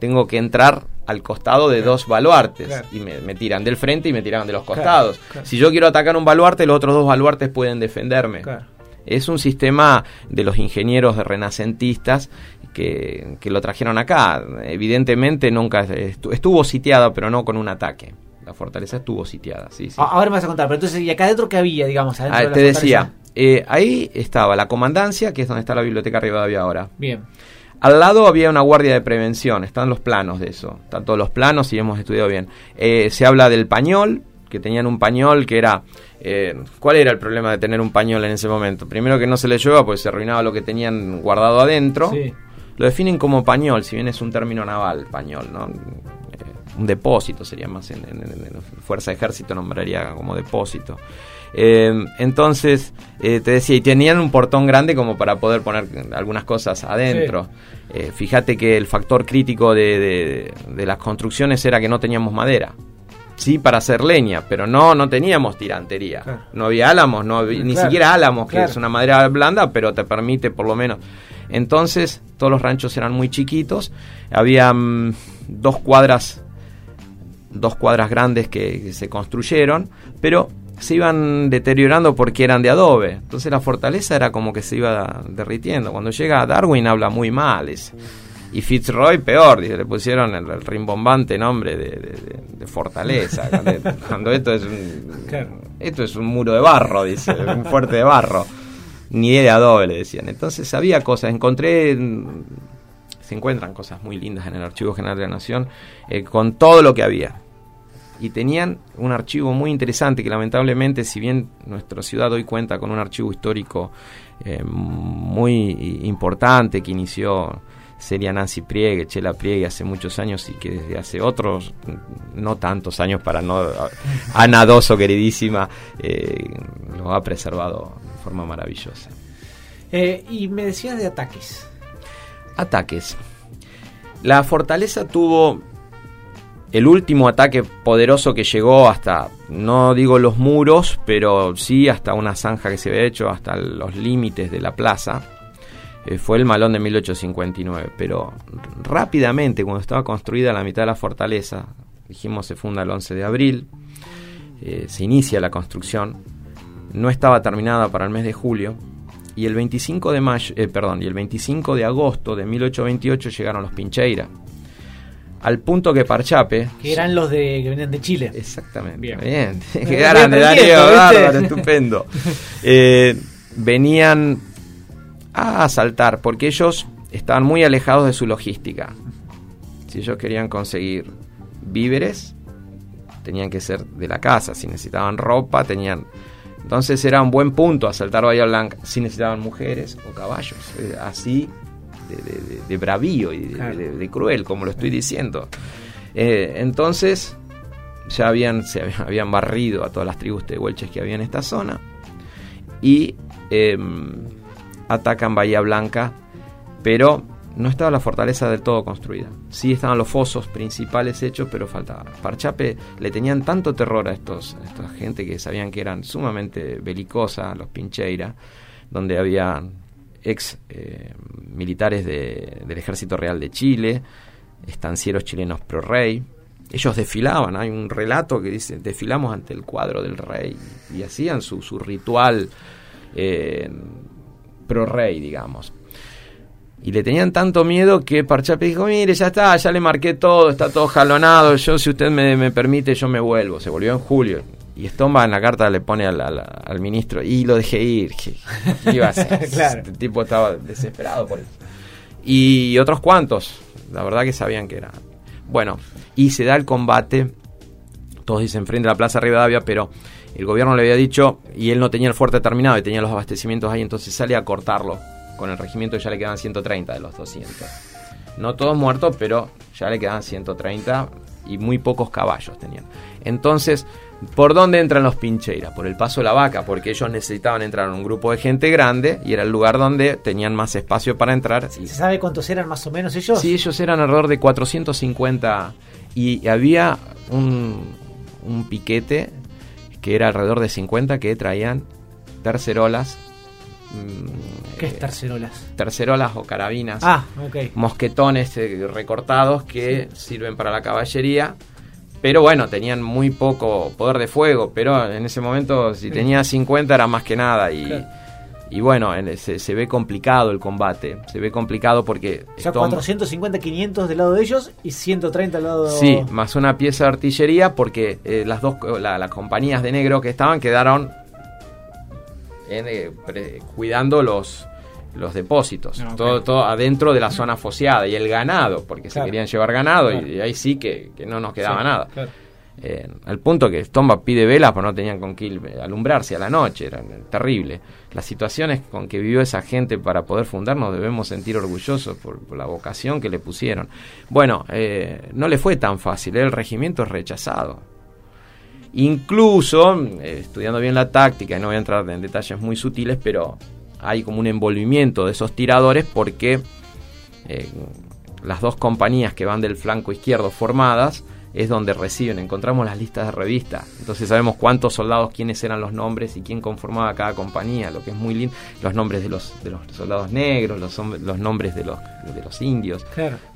tengo que entrar al costado de dos baluartes Claro. y me, me tiran del frente y me tiran de los costados. claro. Si yo quiero atacar un baluarte, los otros dos baluartes pueden defenderme. Claro. Es un sistema de los ingenieros renacentistas que, que lo trajeron acá. Evidentemente nunca estu- estuvo sitiada, pero no con un ataque. La fortaleza estuvo sitiada, sí, sí. A- Ahora me vas a contar, pero entonces, ¿y acá adentro qué había, digamos? Adentro Ah, de la te decía, eh, ahí estaba la comandancia, que es donde está la biblioteca Rivadavia ahora. Bien. Al lado había una guardia de prevención, están los planos de eso, están todos los planos y hemos estudiado bien. Eh, se habla del pañol, que tenían un pañol que era... eh, ¿Cuál era el problema de tener un pañol en ese momento? Primero que no se le llueva, pues se arruinaba lo que tenían guardado adentro. Sí. Lo definen como pañol, si bien es un término naval, pañol, ¿no? Eh, un depósito sería más en, en- en- en Fuerza de Ejército, nombraría como depósito. Eh, entonces, eh, te decía, y tenían un portón grande como para poder poner algunas cosas adentro. Eh, fíjate que el factor crítico de, de- de las construcciones era que no teníamos madera. Sí, para hacer leña, pero no, no teníamos tirantería. Claro. No había álamos, no había- ni siquiera álamos, que claro. es una madera blanda, pero te permite por lo menos. Entonces, todos los ranchos eran muy chiquitos. Había mm, dos cuadras, dos cuadras grandes que, que se construyeron, pero se iban deteriorando porque eran de adobe. Entonces la fortaleza era como que se iba derritiendo. Cuando llega Darwin habla muy mal. ese. Y Fitzroy peor, dice, le pusieron el, el rimbombante nombre de, de- de- de fortaleza. cuando, esto es un, Claro. esto es un muro de barro, dice, un fuerte de barro. Ni de adobe le decían. Entonces había cosas, encontré se encuentran cosas muy lindas en el Archivo General de la Nación eh, con todo lo que había. Y tenían un archivo muy interesante que lamentablemente, si bien nuestra ciudad hoy cuenta con un archivo histórico eh, muy importante que inició sería Nancy Priegue, Chela Priegue hace muchos años y que desde hace otros, no tantos años para no... Ana Doso, queridísima, eh, lo ha preservado de forma maravillosa. Eh, y me decías de ataques. Ataques. La fortaleza tuvo el último ataque poderoso que llegó hasta, no digo los muros, pero sí hasta una zanja que se había hecho, hasta los límites de la plaza, eh, fue el malón de 1859. Pero rápidamente, cuando estaba construida la mitad de la fortaleza, dijimos se funda el 11 de abril, eh, se inicia la construcción, no estaba terminada para el mes de julio, y el 25 de mayo, eh, perdón, y el 25 de agosto de 1828 llegaron los Pincheira al punto que Parchape. Que eran los de que venían de Chile. Exactamente. Bien. Qué grande, Darío, bárbaro, estupendo. Eh, venían a asaltar porque ellos estaban muy alejados de su logística. Si ellos querían conseguir víveres, tenían que ser de la casa. Si necesitaban ropa, tenían. Entonces era un buen punto asaltar Bahía Blanca si necesitaban mujeres o caballos. Eh, así de, bravío y de, cruel, como lo estoy diciendo. Eh, entonces, ya habían, se habían barrido a todas las tribus de huelches que había en esta zona y em, atacan Bahía Blanca, pero no estaba la fortaleza del todo construida. Sí estaban los fosos principales hechos, pero faltaba. Parchape le tenían tanto terror a, estos, a esta gente que sabían que eran sumamente belicosas, los Pincheira, donde había ex eh, militares del Ejército Real de Chile, estancieros chilenos pro rey. Ellos desfilaban, hay un relato que dice, desfilamos ante el cuadro del rey y hacían su, su ritual eh, pro rey, digamos. Y le tenían tanto miedo que Parchape dijo, mire, ya está, ya le marqué todo, está todo jalonado, yo si usted me, me permite, yo me vuelvo. Se volvió en julio. Y Stomba en la carta le pone al, ministro, y lo dejé ir. ¿Qué, iba a hacer? Este tipo estaba desesperado por eso. Y otros cuantos, la verdad que sabían que era. Bueno, y se da el combate, todos dicen frente a la Plaza Rivadavia, pero el gobierno le había dicho, y él no tenía el fuerte terminado y tenía los abastecimientos ahí, entonces sale a cortarlo. Con el regimiento ya le quedan 130 de los 200. No todos muertos, pero ya le quedan 130 y muy pocos caballos tenían. Entonces, ¿por dónde entran los Pincheira? Por el Paso de la Vaca, porque ellos necesitaban entrar en un grupo de gente grande y era el lugar donde tenían más espacio para entrar. ¿Se sabe cuántos eran más o menos ellos? Sí, ellos eran alrededor de 450 y había un, un piquete que era alrededor de 50 que traían tercerolas mm, ¿Qué es tercerolas? Tercerolas o carabinas. Ah, Mosquetones eh, recortados que sirven para la caballería pero bueno, tenían muy poco poder de fuego, pero en ese momento si tenía 50 era más que nada y, y bueno, se, ve complicado el combate, se ve complicado porque... O sea, 450, 500 del lado de ellos y 130 del lado... Sí, más una pieza de artillería porque eh, las dos las compañías de negro que estaban quedaron eh, cuidando los los depósitos, ah, todo, todo adentro de la zona foseada y el ganado, porque se querían llevar ganado y, ahí sí que, no nos quedaba nada. Eh, al punto que Stomba pide velas, pero no tenían con qué alumbrarse a la noche, era terrible. Las situaciones con que vivió esa gente para poder fundarnos debemos sentir orgullosos por, la vocación que le pusieron. Bueno, eh, no le fue tan fácil, el regimiento es rechazado. Incluso, eh, estudiando bien la táctica, y no voy a entrar en detalles muy sutiles, pero hay como un envolvimiento de esos tiradores porque eh, las dos compañías que van del flanco izquierdo formadas es donde reciben, encontramos las listas de revistas, entonces sabemos cuántos soldados, quiénes eran los nombres y quién conformaba cada compañía, lo que es muy lindo, los nombres de los, de los soldados negros, los, los nombres de los, de los indios,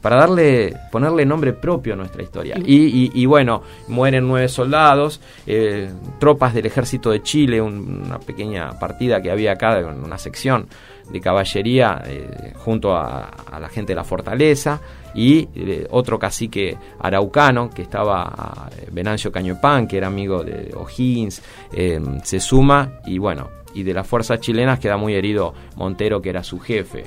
para darle, ponerle nombre propio a nuestra historia. Y, bueno, mueren nueve soldados, eh, tropas del ejército de Chile, una pequeña partida que había acá, una sección de caballería eh, junto a, la gente de la fortaleza y eh, otro cacique araucano que estaba Venancio Cañopán que era amigo de O'Higgins eh, se suma y bueno y de las fuerzas chilenas queda muy herido Montero que era su jefe.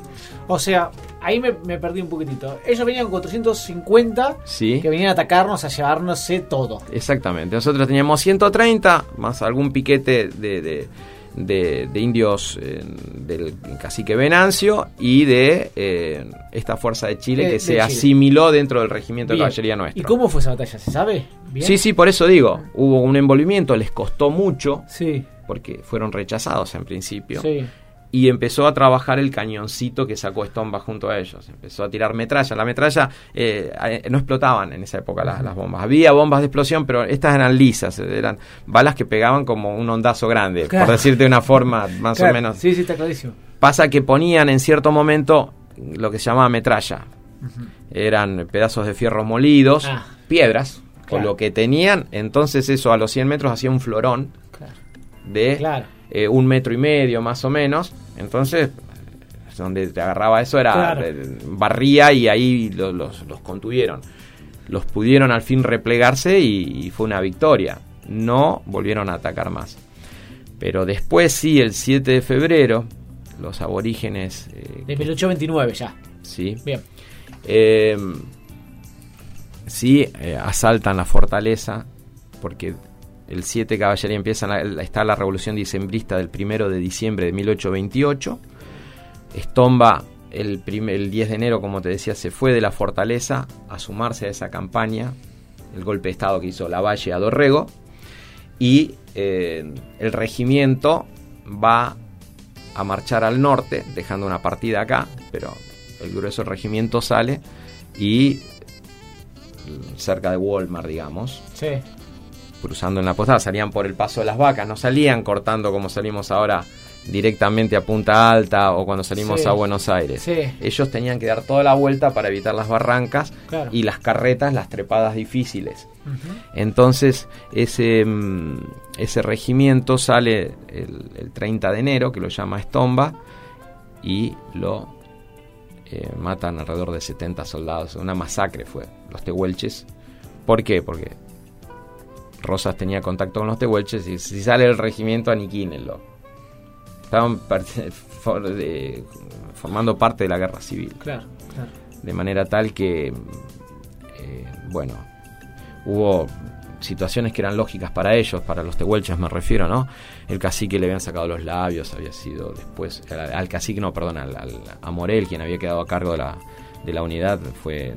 O sea ahí me, perdí un poquitito. Ellos venían con 450 que venían a atacarnos a llevarnos todo. Exactamente. Nosotros teníamos 130 más algún piquete de de, de indios eh, del cacique Venancio y de eh, esta fuerza de Chile De- que de se Chile. asimiló dentro del regimiento de caballería nuestro. ¿Y cómo fue esa batalla? ¿Se sabe? ¿Bien? Sí, sí, por eso digo, hubo un envolvimiento, les costó mucho, Sí, porque fueron rechazados en principio, sí. Y empezó a trabajar el cañoncito que sacó Stomba junto a ellos. Empezó a tirar metralla. La metralla eh, eh, no explotaban en esa época las, las bombas. Había bombas de explosión, pero estas eran lisas, eran balas que pegaban como un ondazo grande, Claro. por decirte de una forma más Claro, o menos. Sí, sí, está clarísimo. Pasa que ponían en cierto momento lo que se llamaba metralla. Eran pedazos de fierro molidos, Ah. piedras, Claro. o lo que tenían. Entonces eso a los 100 metros hacía un florón de Claro. Eh, un metro y medio más o menos. Entonces, donde te agarraba eso era Claro. eh, barría y ahí lo- los, los contuvieron. Los pudieron al fin replegarse y, y fue una victoria. No volvieron a atacar más. Pero después sí, el 7 de febrero, los aborígenes, eh, De 1829 ya. sí, Bien. eh, sí, eh, asaltan la fortaleza porque el 7 caballería empieza la- está la revolución dicembrista del 1 de diciembre de 1828. Estomba el, el 10 de enero, como te decía, se fue de la fortaleza a sumarse a esa campaña, el golpe de estado que hizo Lavalle a Dorrego, y eh, el regimiento va a marchar al norte, dejando una partida acá, pero el grueso regimiento sale y cerca de Walmart, digamos, Sí. Cruzando en la postada, salían por el paso de las vacas, no salían cortando como salimos ahora directamente a Punta Alta o cuando salimos Sí. a Buenos Aires. Sí. Ellos tenían que dar toda la vuelta para evitar las barrancas Claro. y las carretas, las trepadas difíciles. Entonces, ese, mm, ese regimiento sale el, el 30 de enero, que lo llama Estomba, y lo eh, matan alrededor de 70 soldados. Una masacre fue, los tehuelches. ¿Por qué? Porque Rosas tenía contacto con los tehuelches y si sale el regimiento, aniquínenlo. Estaban per- for- de- formando parte de la guerra civil Claro, claro. de manera tal que, eh, bueno, hubo situaciones que eran lógicas para ellos, para los tehuelches me refiero, ¿no? El cacique le habían sacado los labios, había sido después, al, al cacique, no, perdón, al, al- a Morel, quien había quedado a cargo de la, de la unidad, fue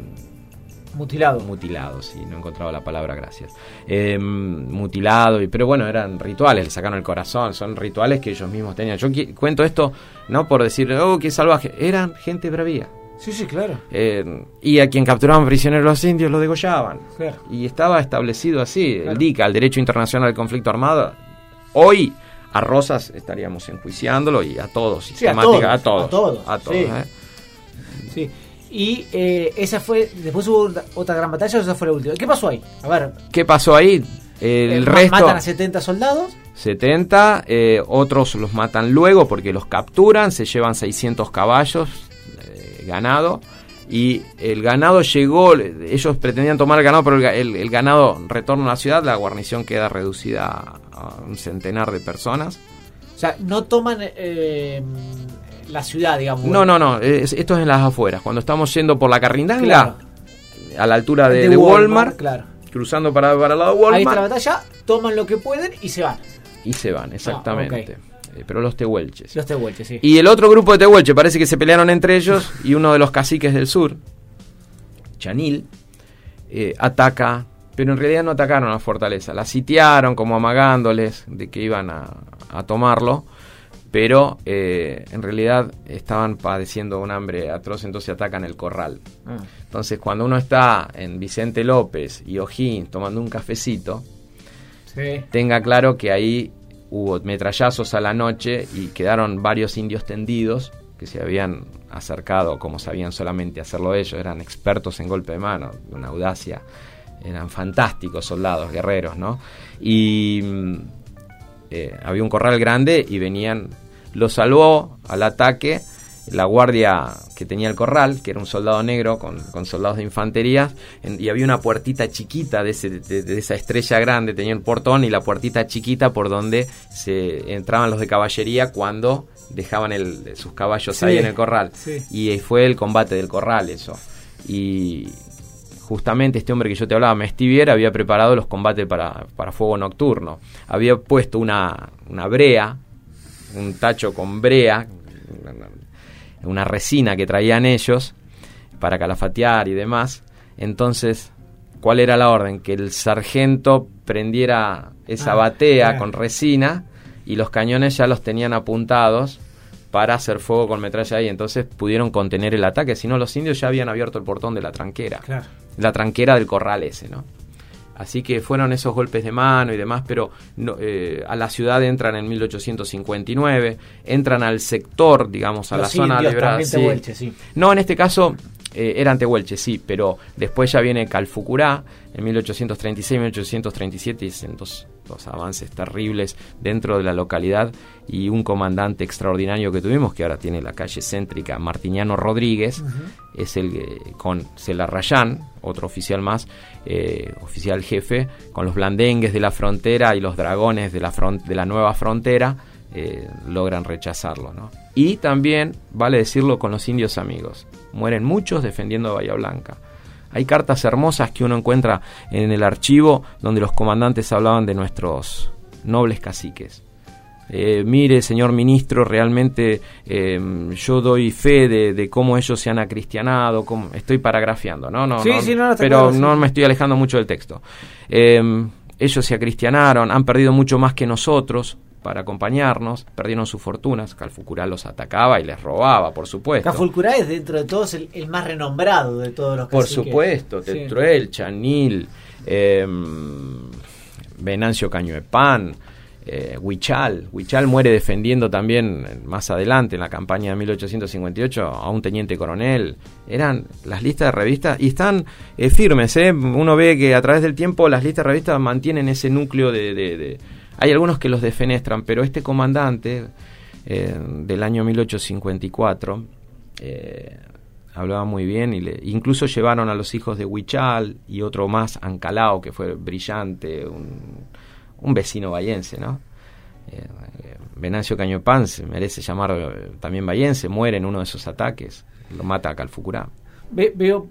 Mutilado. mutilado, sí, no encontraba la palabra, gracias. Eh, mutilado, y, pero bueno, eran rituales, le sacaron el corazón, son rituales que ellos mismos tenían. Yo cuento esto no por decir, oh, qué salvaje, eran gente bravía. Sí, sí, claro. Eh, y a quien capturaban prisioneros los indios los degollaban. Claro. Y estaba establecido así, Claro. el DICA, el Derecho Internacional del Conflicto Armado. Hoy a Rosas estaríamos enjuiciándolo y a todos, Sí, a todos, todos. a todos, sí. ¿eh? Sí. Y eh, esa fue. Después hubo otra- gran batalla esa fue la última. ¿Qué pasó ahí? A ver. ¿Qué pasó ahí? El eh, resto, Matan a 70 soldados. 70, eh, otros los matan luego porque los capturan, se llevan 600 caballos, eh, ganado, y el ganado llegó, ellos pretendían tomar el ganado, pero el, el- el ganado retorna a la ciudad, la guarnición queda reducida a, a un centenar de personas. O sea, no toman eh, la ciudad, digamos. No, no, no, es- esto es en las afueras, cuando estamos yendo por la Carrindanga, Claro. a la altura de, De de Walmart, Walmart, claro. cruzando para, para el lado de Ahí está la Walmart, batalla, toman lo que pueden y se van. y se van, exactamente. Eh, pero los tehuelches. Los tehuelches, sí. Y el otro grupo de Tehuelche parece que se pelearon entre ellos y uno de los caciques del sur, Chanil, eh, ataca, pero en realidad no atacaron a la fortaleza, la sitiaron como amagándoles de que iban a, a tomarlo, pero eh, en realidad estaban padeciendo un hambre atroz, entonces atacan el corral. Ah. Entonces cuando uno está en Vicente López y O'Higgins tomando un cafecito, Sí. tenga claro que ahí hubo metrallazos a la noche y quedaron varios indios tendidos que se habían acercado como sabían solamente hacerlo ellos, eran expertos en golpe de mano, de una audacia, eran fantásticos soldados, guerreros, ¿no? Y mm, eh, había un corral grande y venían, lo salvó al ataque la guardia que tenía el corral, que era un soldado negro con, con soldados de infantería, en- y había una puertita chiquita de, ese- de- de esa estrella grande, tenía el portón y la puertita chiquita por donde se entraban los de caballería cuando dejaban el- sus caballos Sí, ahí en el corral. sí. Y fue el combate del corral eso. Y justamente este hombre que yo te hablaba, Mestivier, había preparado los combates para, para fuego nocturno. Había puesto una, una brea un tacho con brea, una resina que traían ellos para calafatear y demás. Entonces, ¿cuál era la orden? Que el sargento prendiera esa Ah, batea con resina y los cañones ya los tenían apuntados para hacer fuego con metralla ahí. Entonces pudieron contener el ataque. Si no, los indios ya habían abierto el portón de la tranquera. Claro. La tranquera del corral ese, ¿no? Así que fueron esos golpes de mano y demás, pero no, eh, a la ciudad entran en 1859, entran al sector, digamos, a la zona indios librada. tehuelches, sí. No, en este caso eh, eran tehuelches, sí, pero después ya viene Calfucurá en 1836-1837 y dicen dos, dos avances terribles dentro de la localidad y un comandante extraordinario que tuvimos, que ahora tiene la calle céntrica, Martiniano Rodríguez, es el eh, con Celarrayán, otro oficial más, eh, oficial jefe, con los blandengues de la frontera y los dragones de la, de la nueva frontera, eh, logran rechazarlo. ¿no? Y también, vale decirlo, con los indios amigos. Mueren muchos defendiendo Bahía Blanca. Hay cartas hermosas que uno encuentra en el archivo donde los comandantes hablaban de nuestros nobles caciques. Eh, mire, señor ministro, realmente eh, yo doy fe de, de cómo ellos se han acristianado, cómo, estoy paragrafiando, ¿no? no, Sí, no, sí, no, no, está pero claro, sí. no me estoy alejando mucho del texto. Eh, ellos se acristianaron, han perdido mucho más que nosotros para acompañarnos, perdieron sus fortunas, Calfucurá los atacaba y les robaba, por supuesto. Cafulcurá es dentro de todos el, el más renombrado de todos los Por caciques. supuesto, Sí. Tetruel, Chanil, eh, Venancio Cañuepan, eh, Huichal. Huichal muere defendiendo también eh, más adelante en la campaña de 1858 a un teniente coronel. Eran las listas de revistas y están eh, firmes. ¿eh? Uno ve que a través del tiempo las listas de revistas mantienen ese núcleo de... de- de- Hay algunos que los defenestran, pero este comandante eh, del año 1854... eh, hablaba muy bien y le, incluso llevaron a los hijos de Huichal y otro más, Ancalao, que fue brillante, un, un vecino bayense, ¿no? Eh, eh, Venancio Cañopán se merece llamar también bayense, muere en uno de esos ataques, lo mata a Calfucurá. Ve- veo,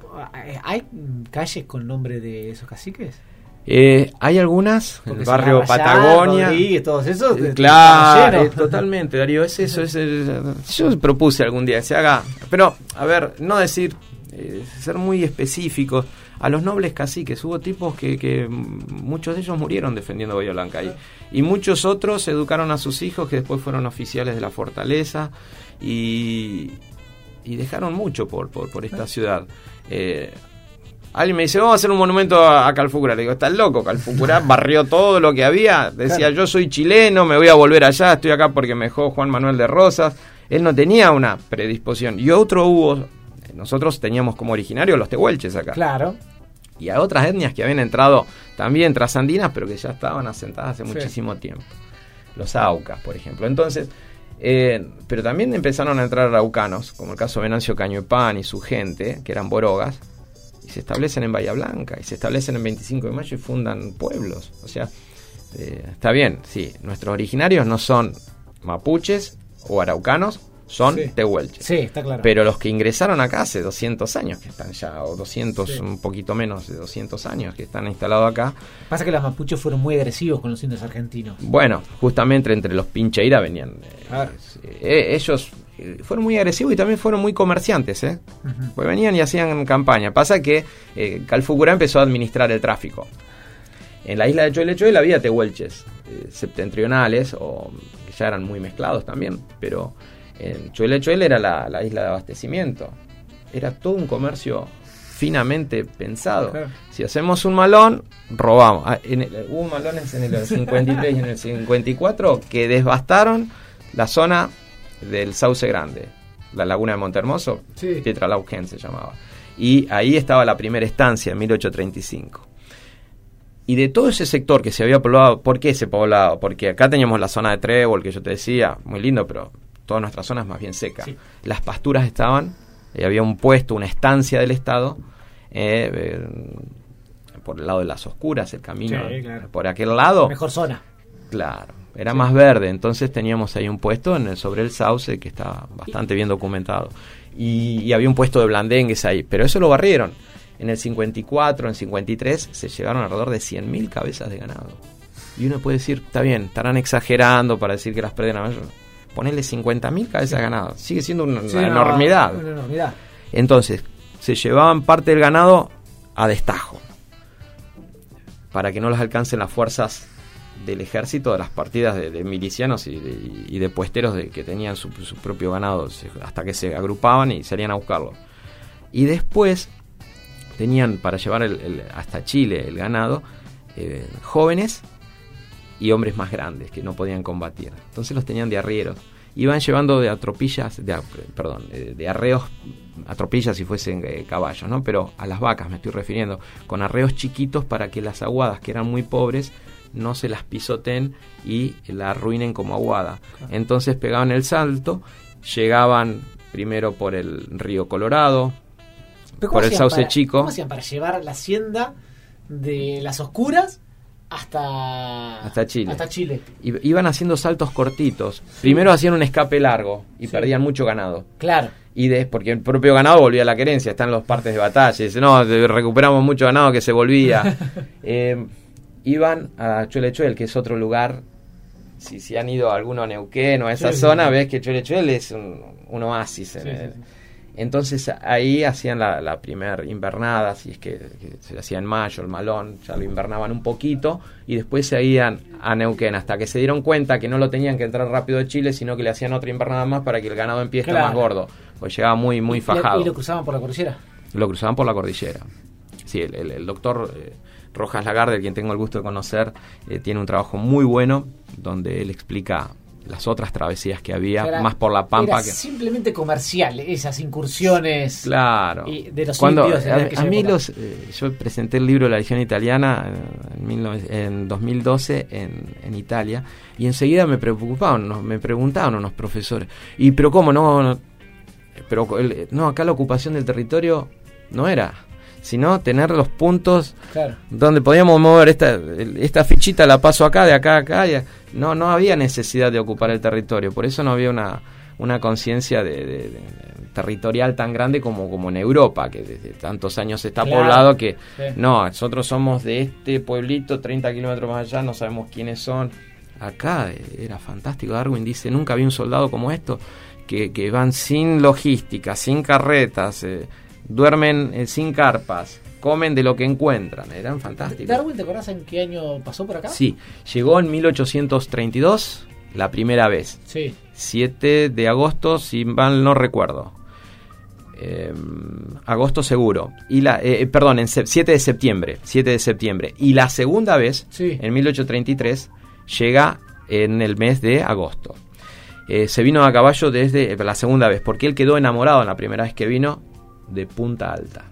¿hay calles con nombre de esos caciques? Eh, hay algunas, en Porque el barrio Patagonia. Rodríguez, todos esos. Eh, de- Claro, eh, totalmente, Darío, es eso. Es el- yo propuse algún día que se haga, pero a ver, no decir, eh, ser muy específicos. A los nobles caciques hubo tipos que, que muchos de ellos murieron defendiendo Bahía Blanca y, y muchos otros educaron a sus hijos que después fueron oficiales de la fortaleza y, y dejaron mucho por, por, por esta ciudad. Alguien me dice, vamos a hacer un monumento a, a Calfucurá. Le digo, estás loco, Calfucurá barrió todo lo que había. Decía, Claro. yo soy chileno, me voy a volver allá, estoy acá porque me dejó Juan Manuel de Rosas. Él no tenía una predisposición. Y otro hubo, nosotros teníamos como originarios los tehuelches acá. Claro. Y a otras etnias que habían entrado también trasandinas, pero que ya estaban asentadas hace Sí. muchísimo tiempo. Los aucas, por ejemplo. Entonces, eh, pero también empezaron a entrar araucanos, como el caso de Venancio Cañuepán y su gente, que eran borogas, y se establecen en Bahía Blanca, y se establecen en 25 de mayo y fundan pueblos. O sea, eh, está bien, sí, nuestros originarios no son mapuches o araucanos, son Sí. tehuelches. Sí, está claro. Pero los que ingresaron acá hace 200 años que están ya, o 200, Sí. un poquito menos de 200 años que están instalados acá, Pasa que los mapuches fueron muy agresivos con los indios argentinos. bueno, justamente entre los pincheira venían. eh, Claro. eh, ellos eh, fueron muy agresivos y también fueron muy comerciantes, ¿eh? Pues venían y hacían campaña. Pasa que eh, Calfucurá empezó a administrar el tráfico. En la isla de Choelechoel había tehuelches eh, septentrionales, o que ya eran muy mezclados también, pero en Choelechoel era la, la isla de abastecimiento. Era todo un comercio finamente pensado. Claro. Si hacemos un malón, robamos. Ah, en el- hubo malones en el 53 y en el 54 que devastaron la zona del Sauce Grande, la laguna de Montermoso, Sí. Pietra se llamaba. Y ahí estaba la primera estancia en 1835. Y de todo ese sector que se había poblado, ¿por qué ese poblado? Porque acá teníamos la zona de Trébol, que yo te decía, muy lindo, pero toda nuestra zona es más bien seca. Sí. Las pasturas estaban, y había un puesto, una estancia del Estado, eh, eh, por el lado de las oscuras, el camino, Sí, claro. por aquel lado. Mejor zona. Claro, era más verde, entonces teníamos ahí un puesto en el- sobre el sauce que está bastante bien documentado. Y, y había un puesto de blandengues ahí, pero eso lo barrieron. En el 54, en 53 se llevaron alrededor de 100.000 cabezas de ganado. Y uno puede decir, está bien, estarán exagerando para decir que las pérdidas eran mayores. ponerle 50.000 cabezas de ganado. Sigue siendo una, Sí, una no, enormidad. Una enormidad. Entonces, se llevaban parte del ganado a destajo para que no los alcancen las fuerzas del ejército de las partidas de, milicianos y de, y de puesteros de, que tenían su, propio ganado hasta que se agrupaban y salían a buscarlo. Y después tenían para llevar el- hasta Chile el ganado eh, jóvenes y hombres más grandes que no podían combatir. Entonces los tenían de arrieros. Iban llevando de atropillas, de, perdón, eh, de arreos, atropillas si fuesen eh, caballos, ¿no? Pero a las vacas me estoy refiriendo, con arreos chiquitos para que las aguadas, que eran muy pobres, no se las pisoten y la arruinen como aguada. Entonces pegaban el salto, llegaban primero por el río Colorado, Pero ¿cómo por el sauce para- chico. ¿Cómo hacían para llevar la hacienda de las oscuras hasta, Hasta Chile. Hasta Chile. I- iban haciendo saltos cortitos. Primero hacían un escape largo y Sí. perdían mucho ganado. Claro. Y de, porque el propio ganado volvía a la querencia, están los partes de batalla. Dice, no, recuperamos mucho ganado que se volvía. Eh, iban a Chuelechuel, que es otro lugar. Si, si han ido alguno a Neuquén o a esa Sí, zona, sí. ves que Chuelechuel es un, un oasis. en el-. Entonces ahí hacían la, la primera invernada, si es que, que se hacía en mayo, el malón, ya lo invernaban un poquito y después se iban a Neuquén hasta que se dieron cuenta que no lo tenían que entrar rápido de Chile, sino que le hacían otra invernada más para que el ganado empiece a estar más Claro. gordo, pues llegaba muy, muy fajado. Y lo cruzaban por la cordillera. Lo cruzaban por la cordillera. Sí, el, el- el doctor eh, Rojas Lagarde, quien tengo el gusto de conocer, eh, tiene un trabajo muy bueno donde él explica las otras travesías que había, Era- más por la pampa era que... simplemente comercial, esas incursiones. Claro. Y de los Cuando, indios a, a mí los, eh, yo presenté el libro La Legión Italiana eh, en, 19 en 2012 en, en Italia y enseguida me preocupaban, nos- me preguntaban unos profesores, y pero cómo no, no? pero el- no acá la ocupación del territorio no era, sino tener los puntos Claro. donde podíamos mover esta, esta fichita la paso acá, de acá a acá. y no, no había necesidad de ocupar el territorio, por eso no había una, una conciencia de, de- de- territorial tan grande como, como en Europa, que desde tantos años está Claro. poblado que Sí. no, nosotros somos de este pueblito 30 kilómetros más allá, no sabemos quiénes son. Acá eh, era fantástico, Darwin dice, nunca vi un soldado como esto, que, que van sin logística, sin carretas, eh, duermen eh, sin carpas, comen de lo que encuentran, eran fantásticos. Darwin, ¿te acordás en qué año pasó por acá? Sí, llegó en 1832 la primera vez. Sí. 7 de agosto, si mal no recuerdo. Eh, agosto seguro. Y la, eh, perdón, en sep- 7 de septiembre. 7 de septiembre. Y la segunda vez, Sí. en 1833, llega en el mes de agosto. Eh, se vino a caballo desde eh, la segunda vez, porque él quedó enamorado en la primera vez que vino de Punta Alta.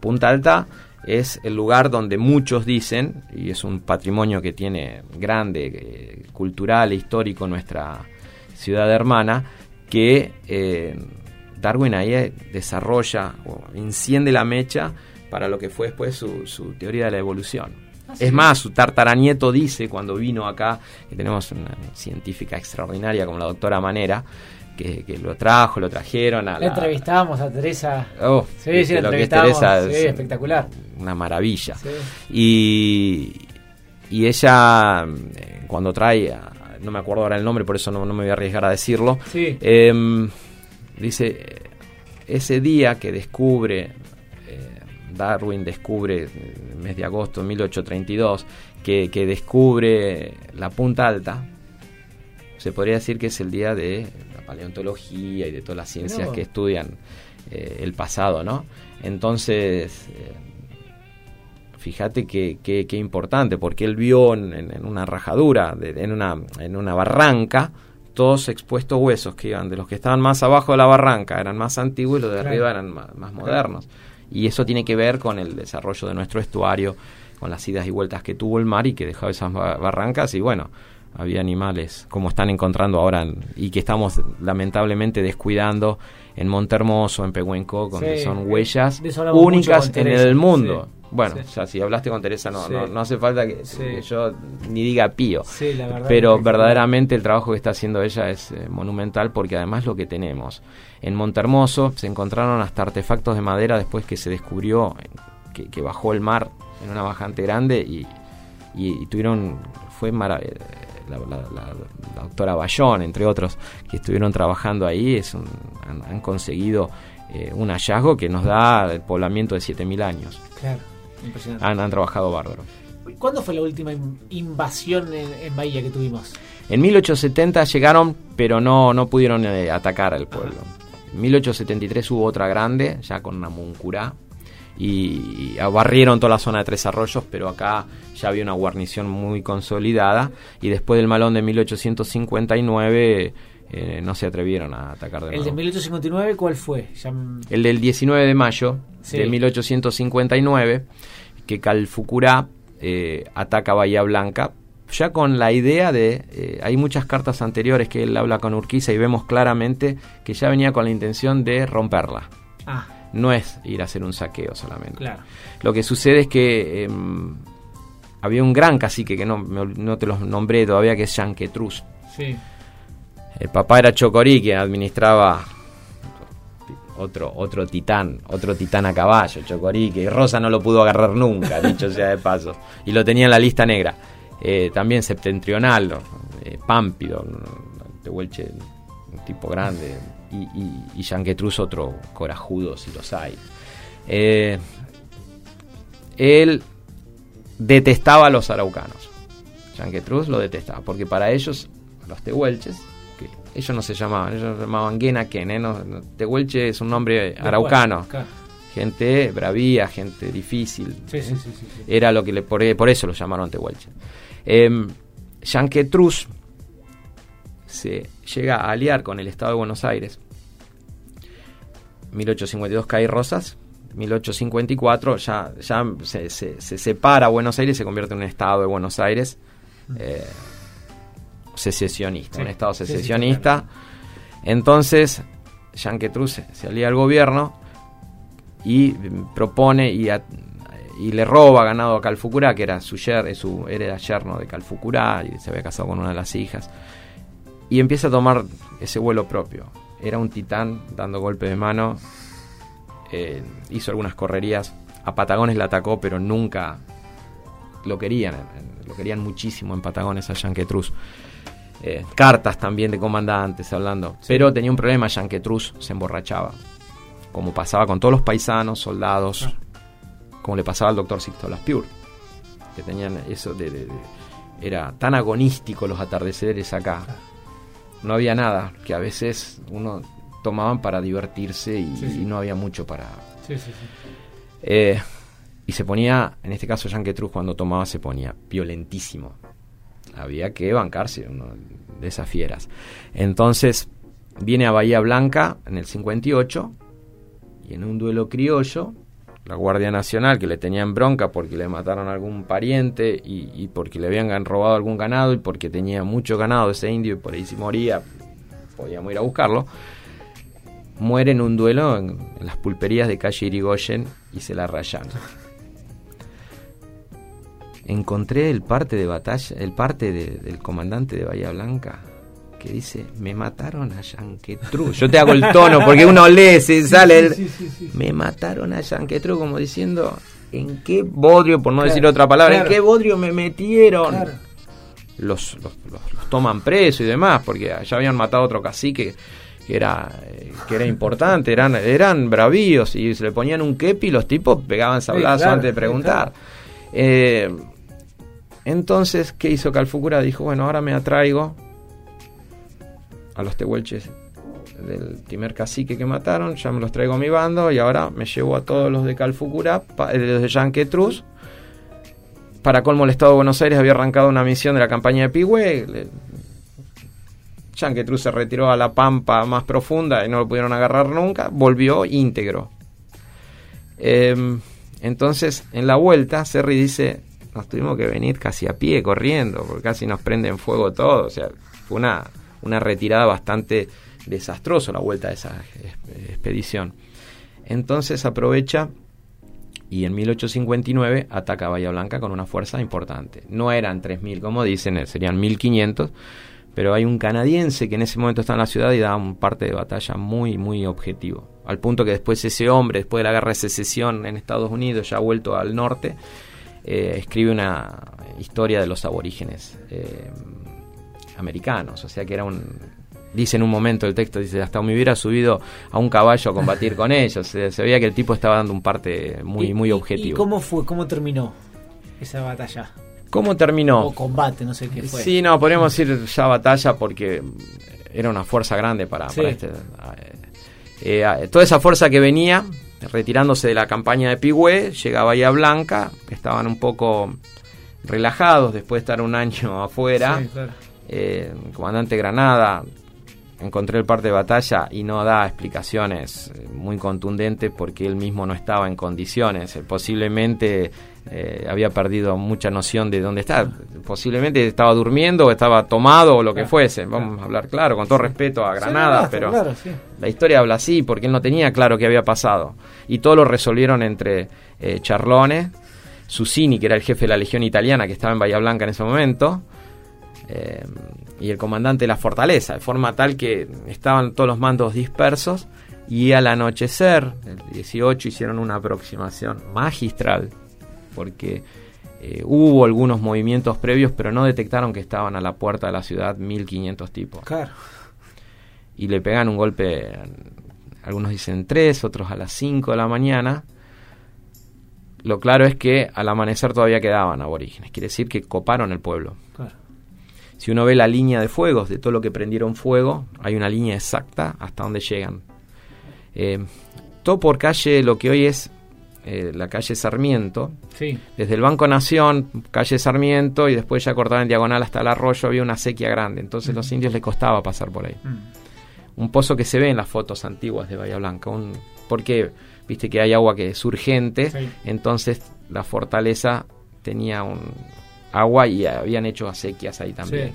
Punta Alta es el lugar donde muchos dicen, y es un patrimonio que tiene grande, eh, cultural e histórico nuestra ciudad hermana, que eh, Darwin ahí eh, desarrolla o enciende la mecha para lo que fue después su, su teoría de la evolución. Ah. Es más, su tartaranieto dice cuando vino acá, que tenemos una científica extraordinaria como la doctora Manera, que, que lo trajo, lo trajeron a La la... entrevistábamos a Teresa. Oh, Sí, sí, la entrevistamos. Teresa Sí, es espectacular. Una maravilla. Sí. Y, y ella, eh, cuando trae, no me acuerdo ahora el nombre, por eso no, no me voy a arriesgar a decirlo, Sí. em, dice, eh, ese día que descubre, eh, Darwin descubre, el mes de agosto de 1832, que, que descubre la punta alta, se podría decir que es el día de paleontología y de todas las ciencias que estudian eh, el pasado, ¿no? Entonces, eh, fíjate que, que- que importante, porque él vio en, una rajadura, de- en, una, en una barranca, todos expuestos huesos que iban de los que estaban más abajo de la barranca, eran más antiguos y los de Claro. arriba eran más, más modernos. Y eso tiene que ver con el desarrollo de nuestro estuario, con las idas y vueltas que tuvo el mar y que dejaba esas ba- barrancas y bueno, había animales como están encontrando ahora y que estamos lamentablemente descuidando en Montermoso, en Pehuenco, donde Sí, son huellas únicas en Teresa, el mundo. sí. Bueno, Sí. ya si hablaste con Teresa no, no, no hace falta que, yo ni diga pío. Sí, la verdad. Pero verdaderamente el trabajo que está haciendo ella es eh, monumental porque además lo que tenemos. En Montermoso se encontraron hasta artefactos de madera después que se descubrió que, que bajó el mar en una bajante grande y, y- y tuvieron, fue mara- eh, la, la- la- la doctora Bayón, entre otros, que estuvieron trabajando ahí, es un- han, han conseguido eh, un hallazgo que nos da el poblamiento de 7.000 años. Claro, impresionante. Han, han trabajado bárbaro. ¿Cuándo fue la última in- invasión en, en Bahía que tuvimos? En 1870 llegaron, pero no, no pudieron eh, atacar al pueblo. En 1873 hubo otra grande, ya con Namuncurá, y, abarrieron toda la zona de Tres Arroyos, pero acá ya había una guarnición muy consolidada, y después del malón de 1859 eh, no se atrevieron a atacar de ¿El nuevo. de 1859 cuál fue? Ya- El del 19 de mayo Sí. de 1859, que Calfucurá eh, ataca Bahía Blanca, ya con la idea de... eh, hay muchas cartas anteriores que él habla con Urquiza y vemos claramente que ya venía con la intención de romperla. Ah, No es ir a hacer un saqueo solamente. claro. Lo que sucede es que em, había un gran cacique que no, no te los nombré todavía, que es Yanquetruz. Sí. El papá era Chocorí, quien administraba otro, otro titán, otro titán a caballo, Chocorí, que Rosa no lo pudo agarrar nunca, dicho sea de paso. Y lo tenía en la lista negra. Eh, también septentrional, eh, Pámpido, un tipo grande, y, y, y Yanquetruz otro corajudo, si los hay. Eh, él detestaba a los araucanos. Yanquetruz lo detestaba, porque para ellos, los tehuelches, que ellos no se llamaban, ellos se llamaban Genaken, ¿eh? No- no- tehuelche es un nombre araucano, gente bravía, gente difícil, Sí, sí, sí, era lo que le, por, por eso lo llamaron tehuelche. Eh, Yanquetruz se llega a aliar con el Estado de Buenos Aires. 1852 cae Rosas. 1854 ya, ya se, se- se separa Buenos Aires y se convierte en un Estado de Buenos Aires eh, secesionista, Sí, un Estado sí, sí, secesionista. Entonces, Yanquetruz se, se alía al gobierno y mm, propone y, a- y le roba ganado a Calfucurá, que era su, yer, su era yerno de Calfucurá y se había casado con una de las hijas. Y empieza a tomar ese vuelo propio. Era un titán dando golpe de mano. eh, hizo algunas correrías. A Patagones la atacó, pero nunca lo querían. Lo querían muchísimo en Patagones a Yanquetruz. Eh, cartas también de comandantes hablando. Pero tenía un problema, Yanquetruz se emborrachaba. Como pasaba con todos los paisanos, soldados, como le pasaba al doctor Sixto Laspiur. Que tenían eso de, de- de- Era tan agonístico los atardeceres acá. No había nada, que a veces uno tomaban para divertirse y, Sí, sí. y no había mucho para, Sí, sí, sí. eh, y se ponía, en este caso Yanquetruz cuando tomaba se ponía violentísimo. Había que bancarse uno de esas fieras. Entonces viene a Bahía Blanca en el 58 y en un duelo criollo, la Guardia Nacional que le tenían bronca porque le mataron a algún pariente y, porque le habían robado algún ganado y porque tenía mucho ganado ese indio y por ahí si moría podíamos ir a buscarlo muere en un duelo en, en las pulperías de calle Irigoyen y se la rayan. Encontré el parte de batalla, el parte de- del comandante de Bahía Blanca que dice, me mataron a Yanquetruz. Yo te hago el tono porque uno lee, se sale el- Sí, sí, sí, sí. me mataron a Yanquetruz como diciendo, ¿en qué bodrio, por no Claro, decir otra palabra, claro. en qué bodrio me metieron? Claro. los, los, los- los toman preso y demás, porque ya habían matado a otro cacique que era, eh, que era importante, eran, eran bravíos y se le ponían un kepi y los tipos pegaban sablazo antes de preguntar. Eh, entonces, ¿qué hizo Calfucura? Dijo, bueno, ahora me atraigo a los tehuelches del primer cacique que mataron, ya me los traigo a mi bando y ahora me llevo a todos los de Calfucura, pa- eh, los de Yanquetruz, para colmo el Estado de Buenos Aires había arrancado una misión de la campaña de Pigüe. Yanquetruz se retiró a la pampa más profunda y no lo pudieron agarrar nunca. Volvió íntegro. Em, entonces, en la vuelta, Serri dice: Nos tuvimos que venir casi a pie, corriendo, porque casi nos prenden fuego todo. O sea, fue una, una retirada bastante desastrosa la vuelta de esa expedición. Entonces aprovecha y en 1859 ataca Bahía Blanca con una fuerza importante. No eran 3.000 como dicen, eh, serían 1.500, pero hay un canadiense que en ese momento está en la ciudad y da un parte de batalla muy, muy objetivo. Al punto que después ese hombre, después de la guerra de secesión en Estados Unidos, ya ha vuelto al norte, eh, escribe una historia de los aborígenes. eh, americanos, o sea que era un... Dice en un momento el texto, dice, hasta me hubiera subido a un caballo a combatir con ellos. Se, se veía que el tipo estaba dando un parte muy, ¿Y- muy objetivo. ¿Y cómo fue? ¿Cómo terminó esa batalla? ¿Cómo terminó? O combate, no sé qué fue. Sí, no, podríamos decir ya batalla porque era una fuerza grande para, Sí. para este. eh, eh, toda esa fuerza que venía, retirándose de la campaña de Pigüé, llega a Bahía Blanca, estaban un poco relajados después de estar un año afuera. Sí, claro. Eh, comandante Granada encontré el parte de batalla y no da explicaciones eh, muy contundentes porque él mismo no estaba en condiciones. Eh, posiblemente eh, había perdido mucha noción de dónde está. Posiblemente estaba durmiendo o estaba tomado o lo que fuese. Vamos a hablar claro, con todo respeto a Granada, pero claro, sí. la historia habla así porque él no tenía claro qué había pasado. Y todo lo resolvieron entre eh, Charlone, Susini, que era el jefe de la Legión Italiana que estaba en Bahía Blanca en ese momento, eh, y el comandante de la fortaleza, de forma tal que estaban todos los mandos dispersos y al anochecer, el 18, hicieron una aproximación magistral, porque eh, hubo algunos movimientos previos, pero no detectaron que estaban a la puerta de la ciudad 1500 tipos Claro. y le pegan un golpe, algunos dicen 3, otros a las 5 de la mañana. Lo claro es que al amanecer todavía quedaban aborígenes, quiere decir que coparon el pueblo. claro. Si uno ve la línea de fuegos de todo lo que prendieron fuego, hay una línea exacta hasta donde llegan. Eh, todo por calle, lo que hoy es eh, la calle Sarmiento, Sí. desde el Banco Nación, calle Sarmiento, y después ya cortaba en diagonal hasta el arroyo, había una sequía grande. Entonces los indios les costaba pasar por ahí Mm. un pozo que se ve en las fotos antiguas de Bahía Blanca. Un, porque viste que hay agua que es urgente, Sí. entonces la fortaleza tenía un agua y habían hecho acequias ahí también. Sí.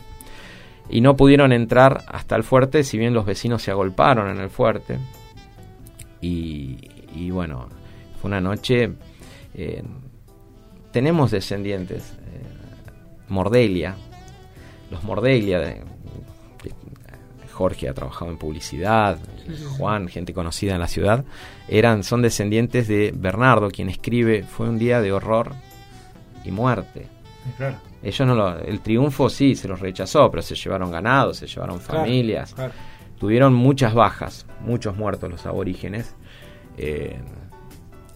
Y no pudieron entrar hasta el fuerte, si bien los vecinos se agolparon en el fuerte. Y, y bueno, fue una noche. eh, tenemos descendientes. eh, Mordelia, los Mordelia, de, que Jorge ha trabajado en publicidad, Juan, gente conocida en la ciudad, eran, son descendientes de Bernardo, quien escribe Fue un día de horror y muerte. Claro. Ellos no lo, el triunfo sí se los rechazó, pero se llevaron ganado, se llevaron familias, claro. tuvieron muchas bajas, muchos muertos los aborígenes, eh,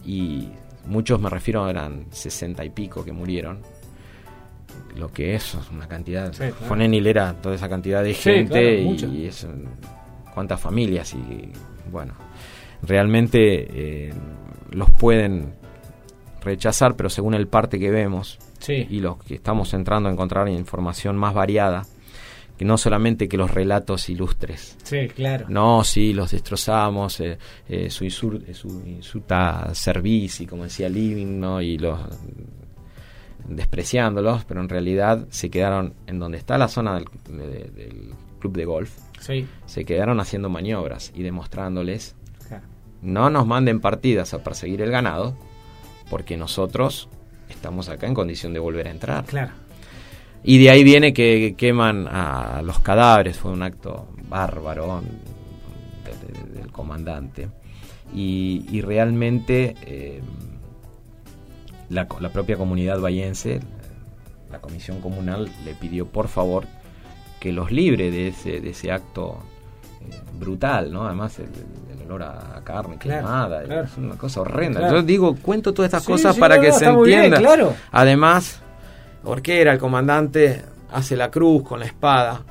y muchos me refiero eran sesenta y pico que murieron, lo que es una cantidad, Sí, ponen en hilera toda esa cantidad de gente y, es, cuántas familias y bueno, realmente eh, los pueden rechazar, pero según el parte que vemos, Sí. y los que estamos entrando a encontrar información más variada, que no solamente que los relatos ilustres. Sí, claro. No, sí, los destrozamos, eh, eh, su, insur- eh, su insulta servici, como decía Living, ¿no? y los despreciándolos, pero en realidad se quedaron en donde está la zona del, de- del club de golf, Sí. se quedaron haciendo maniobras y demostrándoles Claro. no nos manden partidas a perseguir el ganado, porque nosotros estamos acá en condición de volver a entrar. Claro. Y de ahí viene que queman a los cadáveres, fue un acto bárbaro de- de- del comandante. Y, y realmente eh, la, propia comunidad bayense, la comisión comunal, le pidió por favor que los libre de ese, de ese acto eh, brutal, ¿no? Además el olor a, carne Claro, quemada, claro. es una cosa horrenda. Claro. Yo digo, cuento todas estas Sí, cosas sí, para no, que no, se bien, entienda. claro. Además, Orquera, el comandante, hace la cruz con la espada.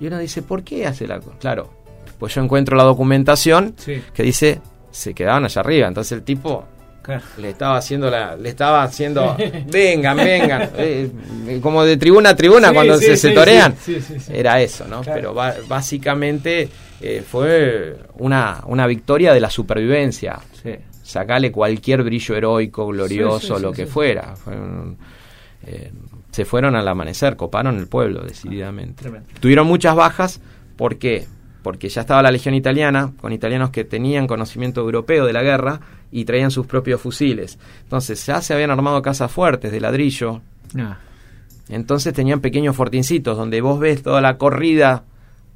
Y uno dice, ¿por qué hace la cruz? Claro, pues yo encuentro la documentación Sí. que dice, se quedaban allá arriba. Entonces el tipo Claro. le estaba haciendo la, le estaba haciendo, vengan, vengan, eh, como de tribuna a tribuna Sí, cuando sí, se, sí, se torean. Era eso, ¿no? Claro. Pero básicamente eh, fue una, una victoria de la supervivencia. Sacale cualquier brillo heroico, glorioso, lo que fuera. Fue un- eh, se fueron al amanecer, coparon el pueblo decididamente. Tuvieron muchas bajas, ¿por qué? Porque ya estaba la legión italiana, con italianos que tenían conocimiento europeo de la guerra y traían sus propios fusiles. Entonces ya se habían armado casas fuertes de ladrillo, Ah, entonces tenían pequeños fortincitos donde vos ves toda la corrida,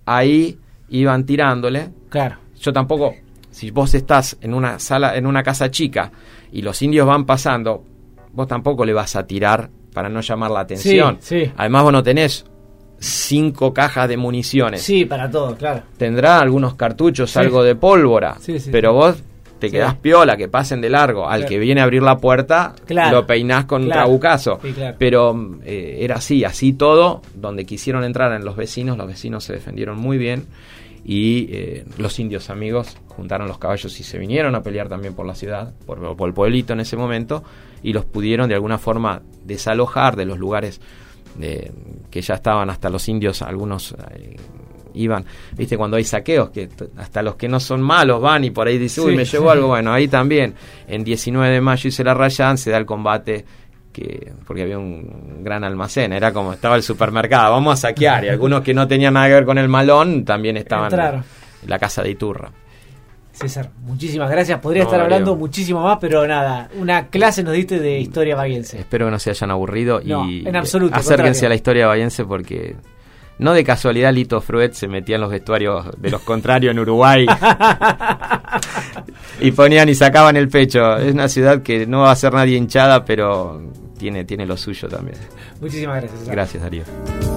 ahí iban tirándole. Claro. Yo tampoco, si vos estás en una sala, en una casa chica y los indios van pasando, vos tampoco le vas a tirar para no llamar la atención. Sí, sí. Además vos no tenés cinco cajas de municiones. Sí, para todo, claro. Tendrá algunos cartuchos, Sí. algo de pólvora, Sí, sí, pero vos te quedás piola, que pasen de largo. Al Claro. que viene a abrir la puerta, Claro. lo peinás con un Claro. trabucazo. Sí, claro. Pero eh, era así, así todo. Donde quisieron entrar en los vecinos, los vecinos se defendieron muy bien. Y eh, los indios amigos juntaron los caballos y se vinieron a pelear también por la ciudad, por, por el pueblito en ese momento, y los pudieron de alguna forma desalojar de los lugares de- que ya estaban hasta los indios, algunos eh, iban, viste, cuando hay saqueos, que hasta los que no son malos van y por ahí dicen, uy, Sí. me llevó algo, bueno, ahí también, en 19 de mayo hice la Rayán, se da el combate, que porque había un gran almacén, era como estaba el supermercado, vamos a saquear, y algunos que no tenían nada que ver con el malón también estaban en la casa de Iturra. César, muchísimas gracias. Podría No, estar hablando muchísimo más, pero nada, una clase nos diste de historia baguense. Espero que no se hayan aburrido No, y en absoluto, acérquense contrario. a la historia bayense porque no de casualidad Lito Fruet se metía en los vestuarios de los contrarios en Uruguay y ponían y sacaban el pecho. Es una ciudad que no va a ser nadie hinchada, pero tiene, tiene lo suyo también. Muchísimas gracias. César. Gracias, Darío.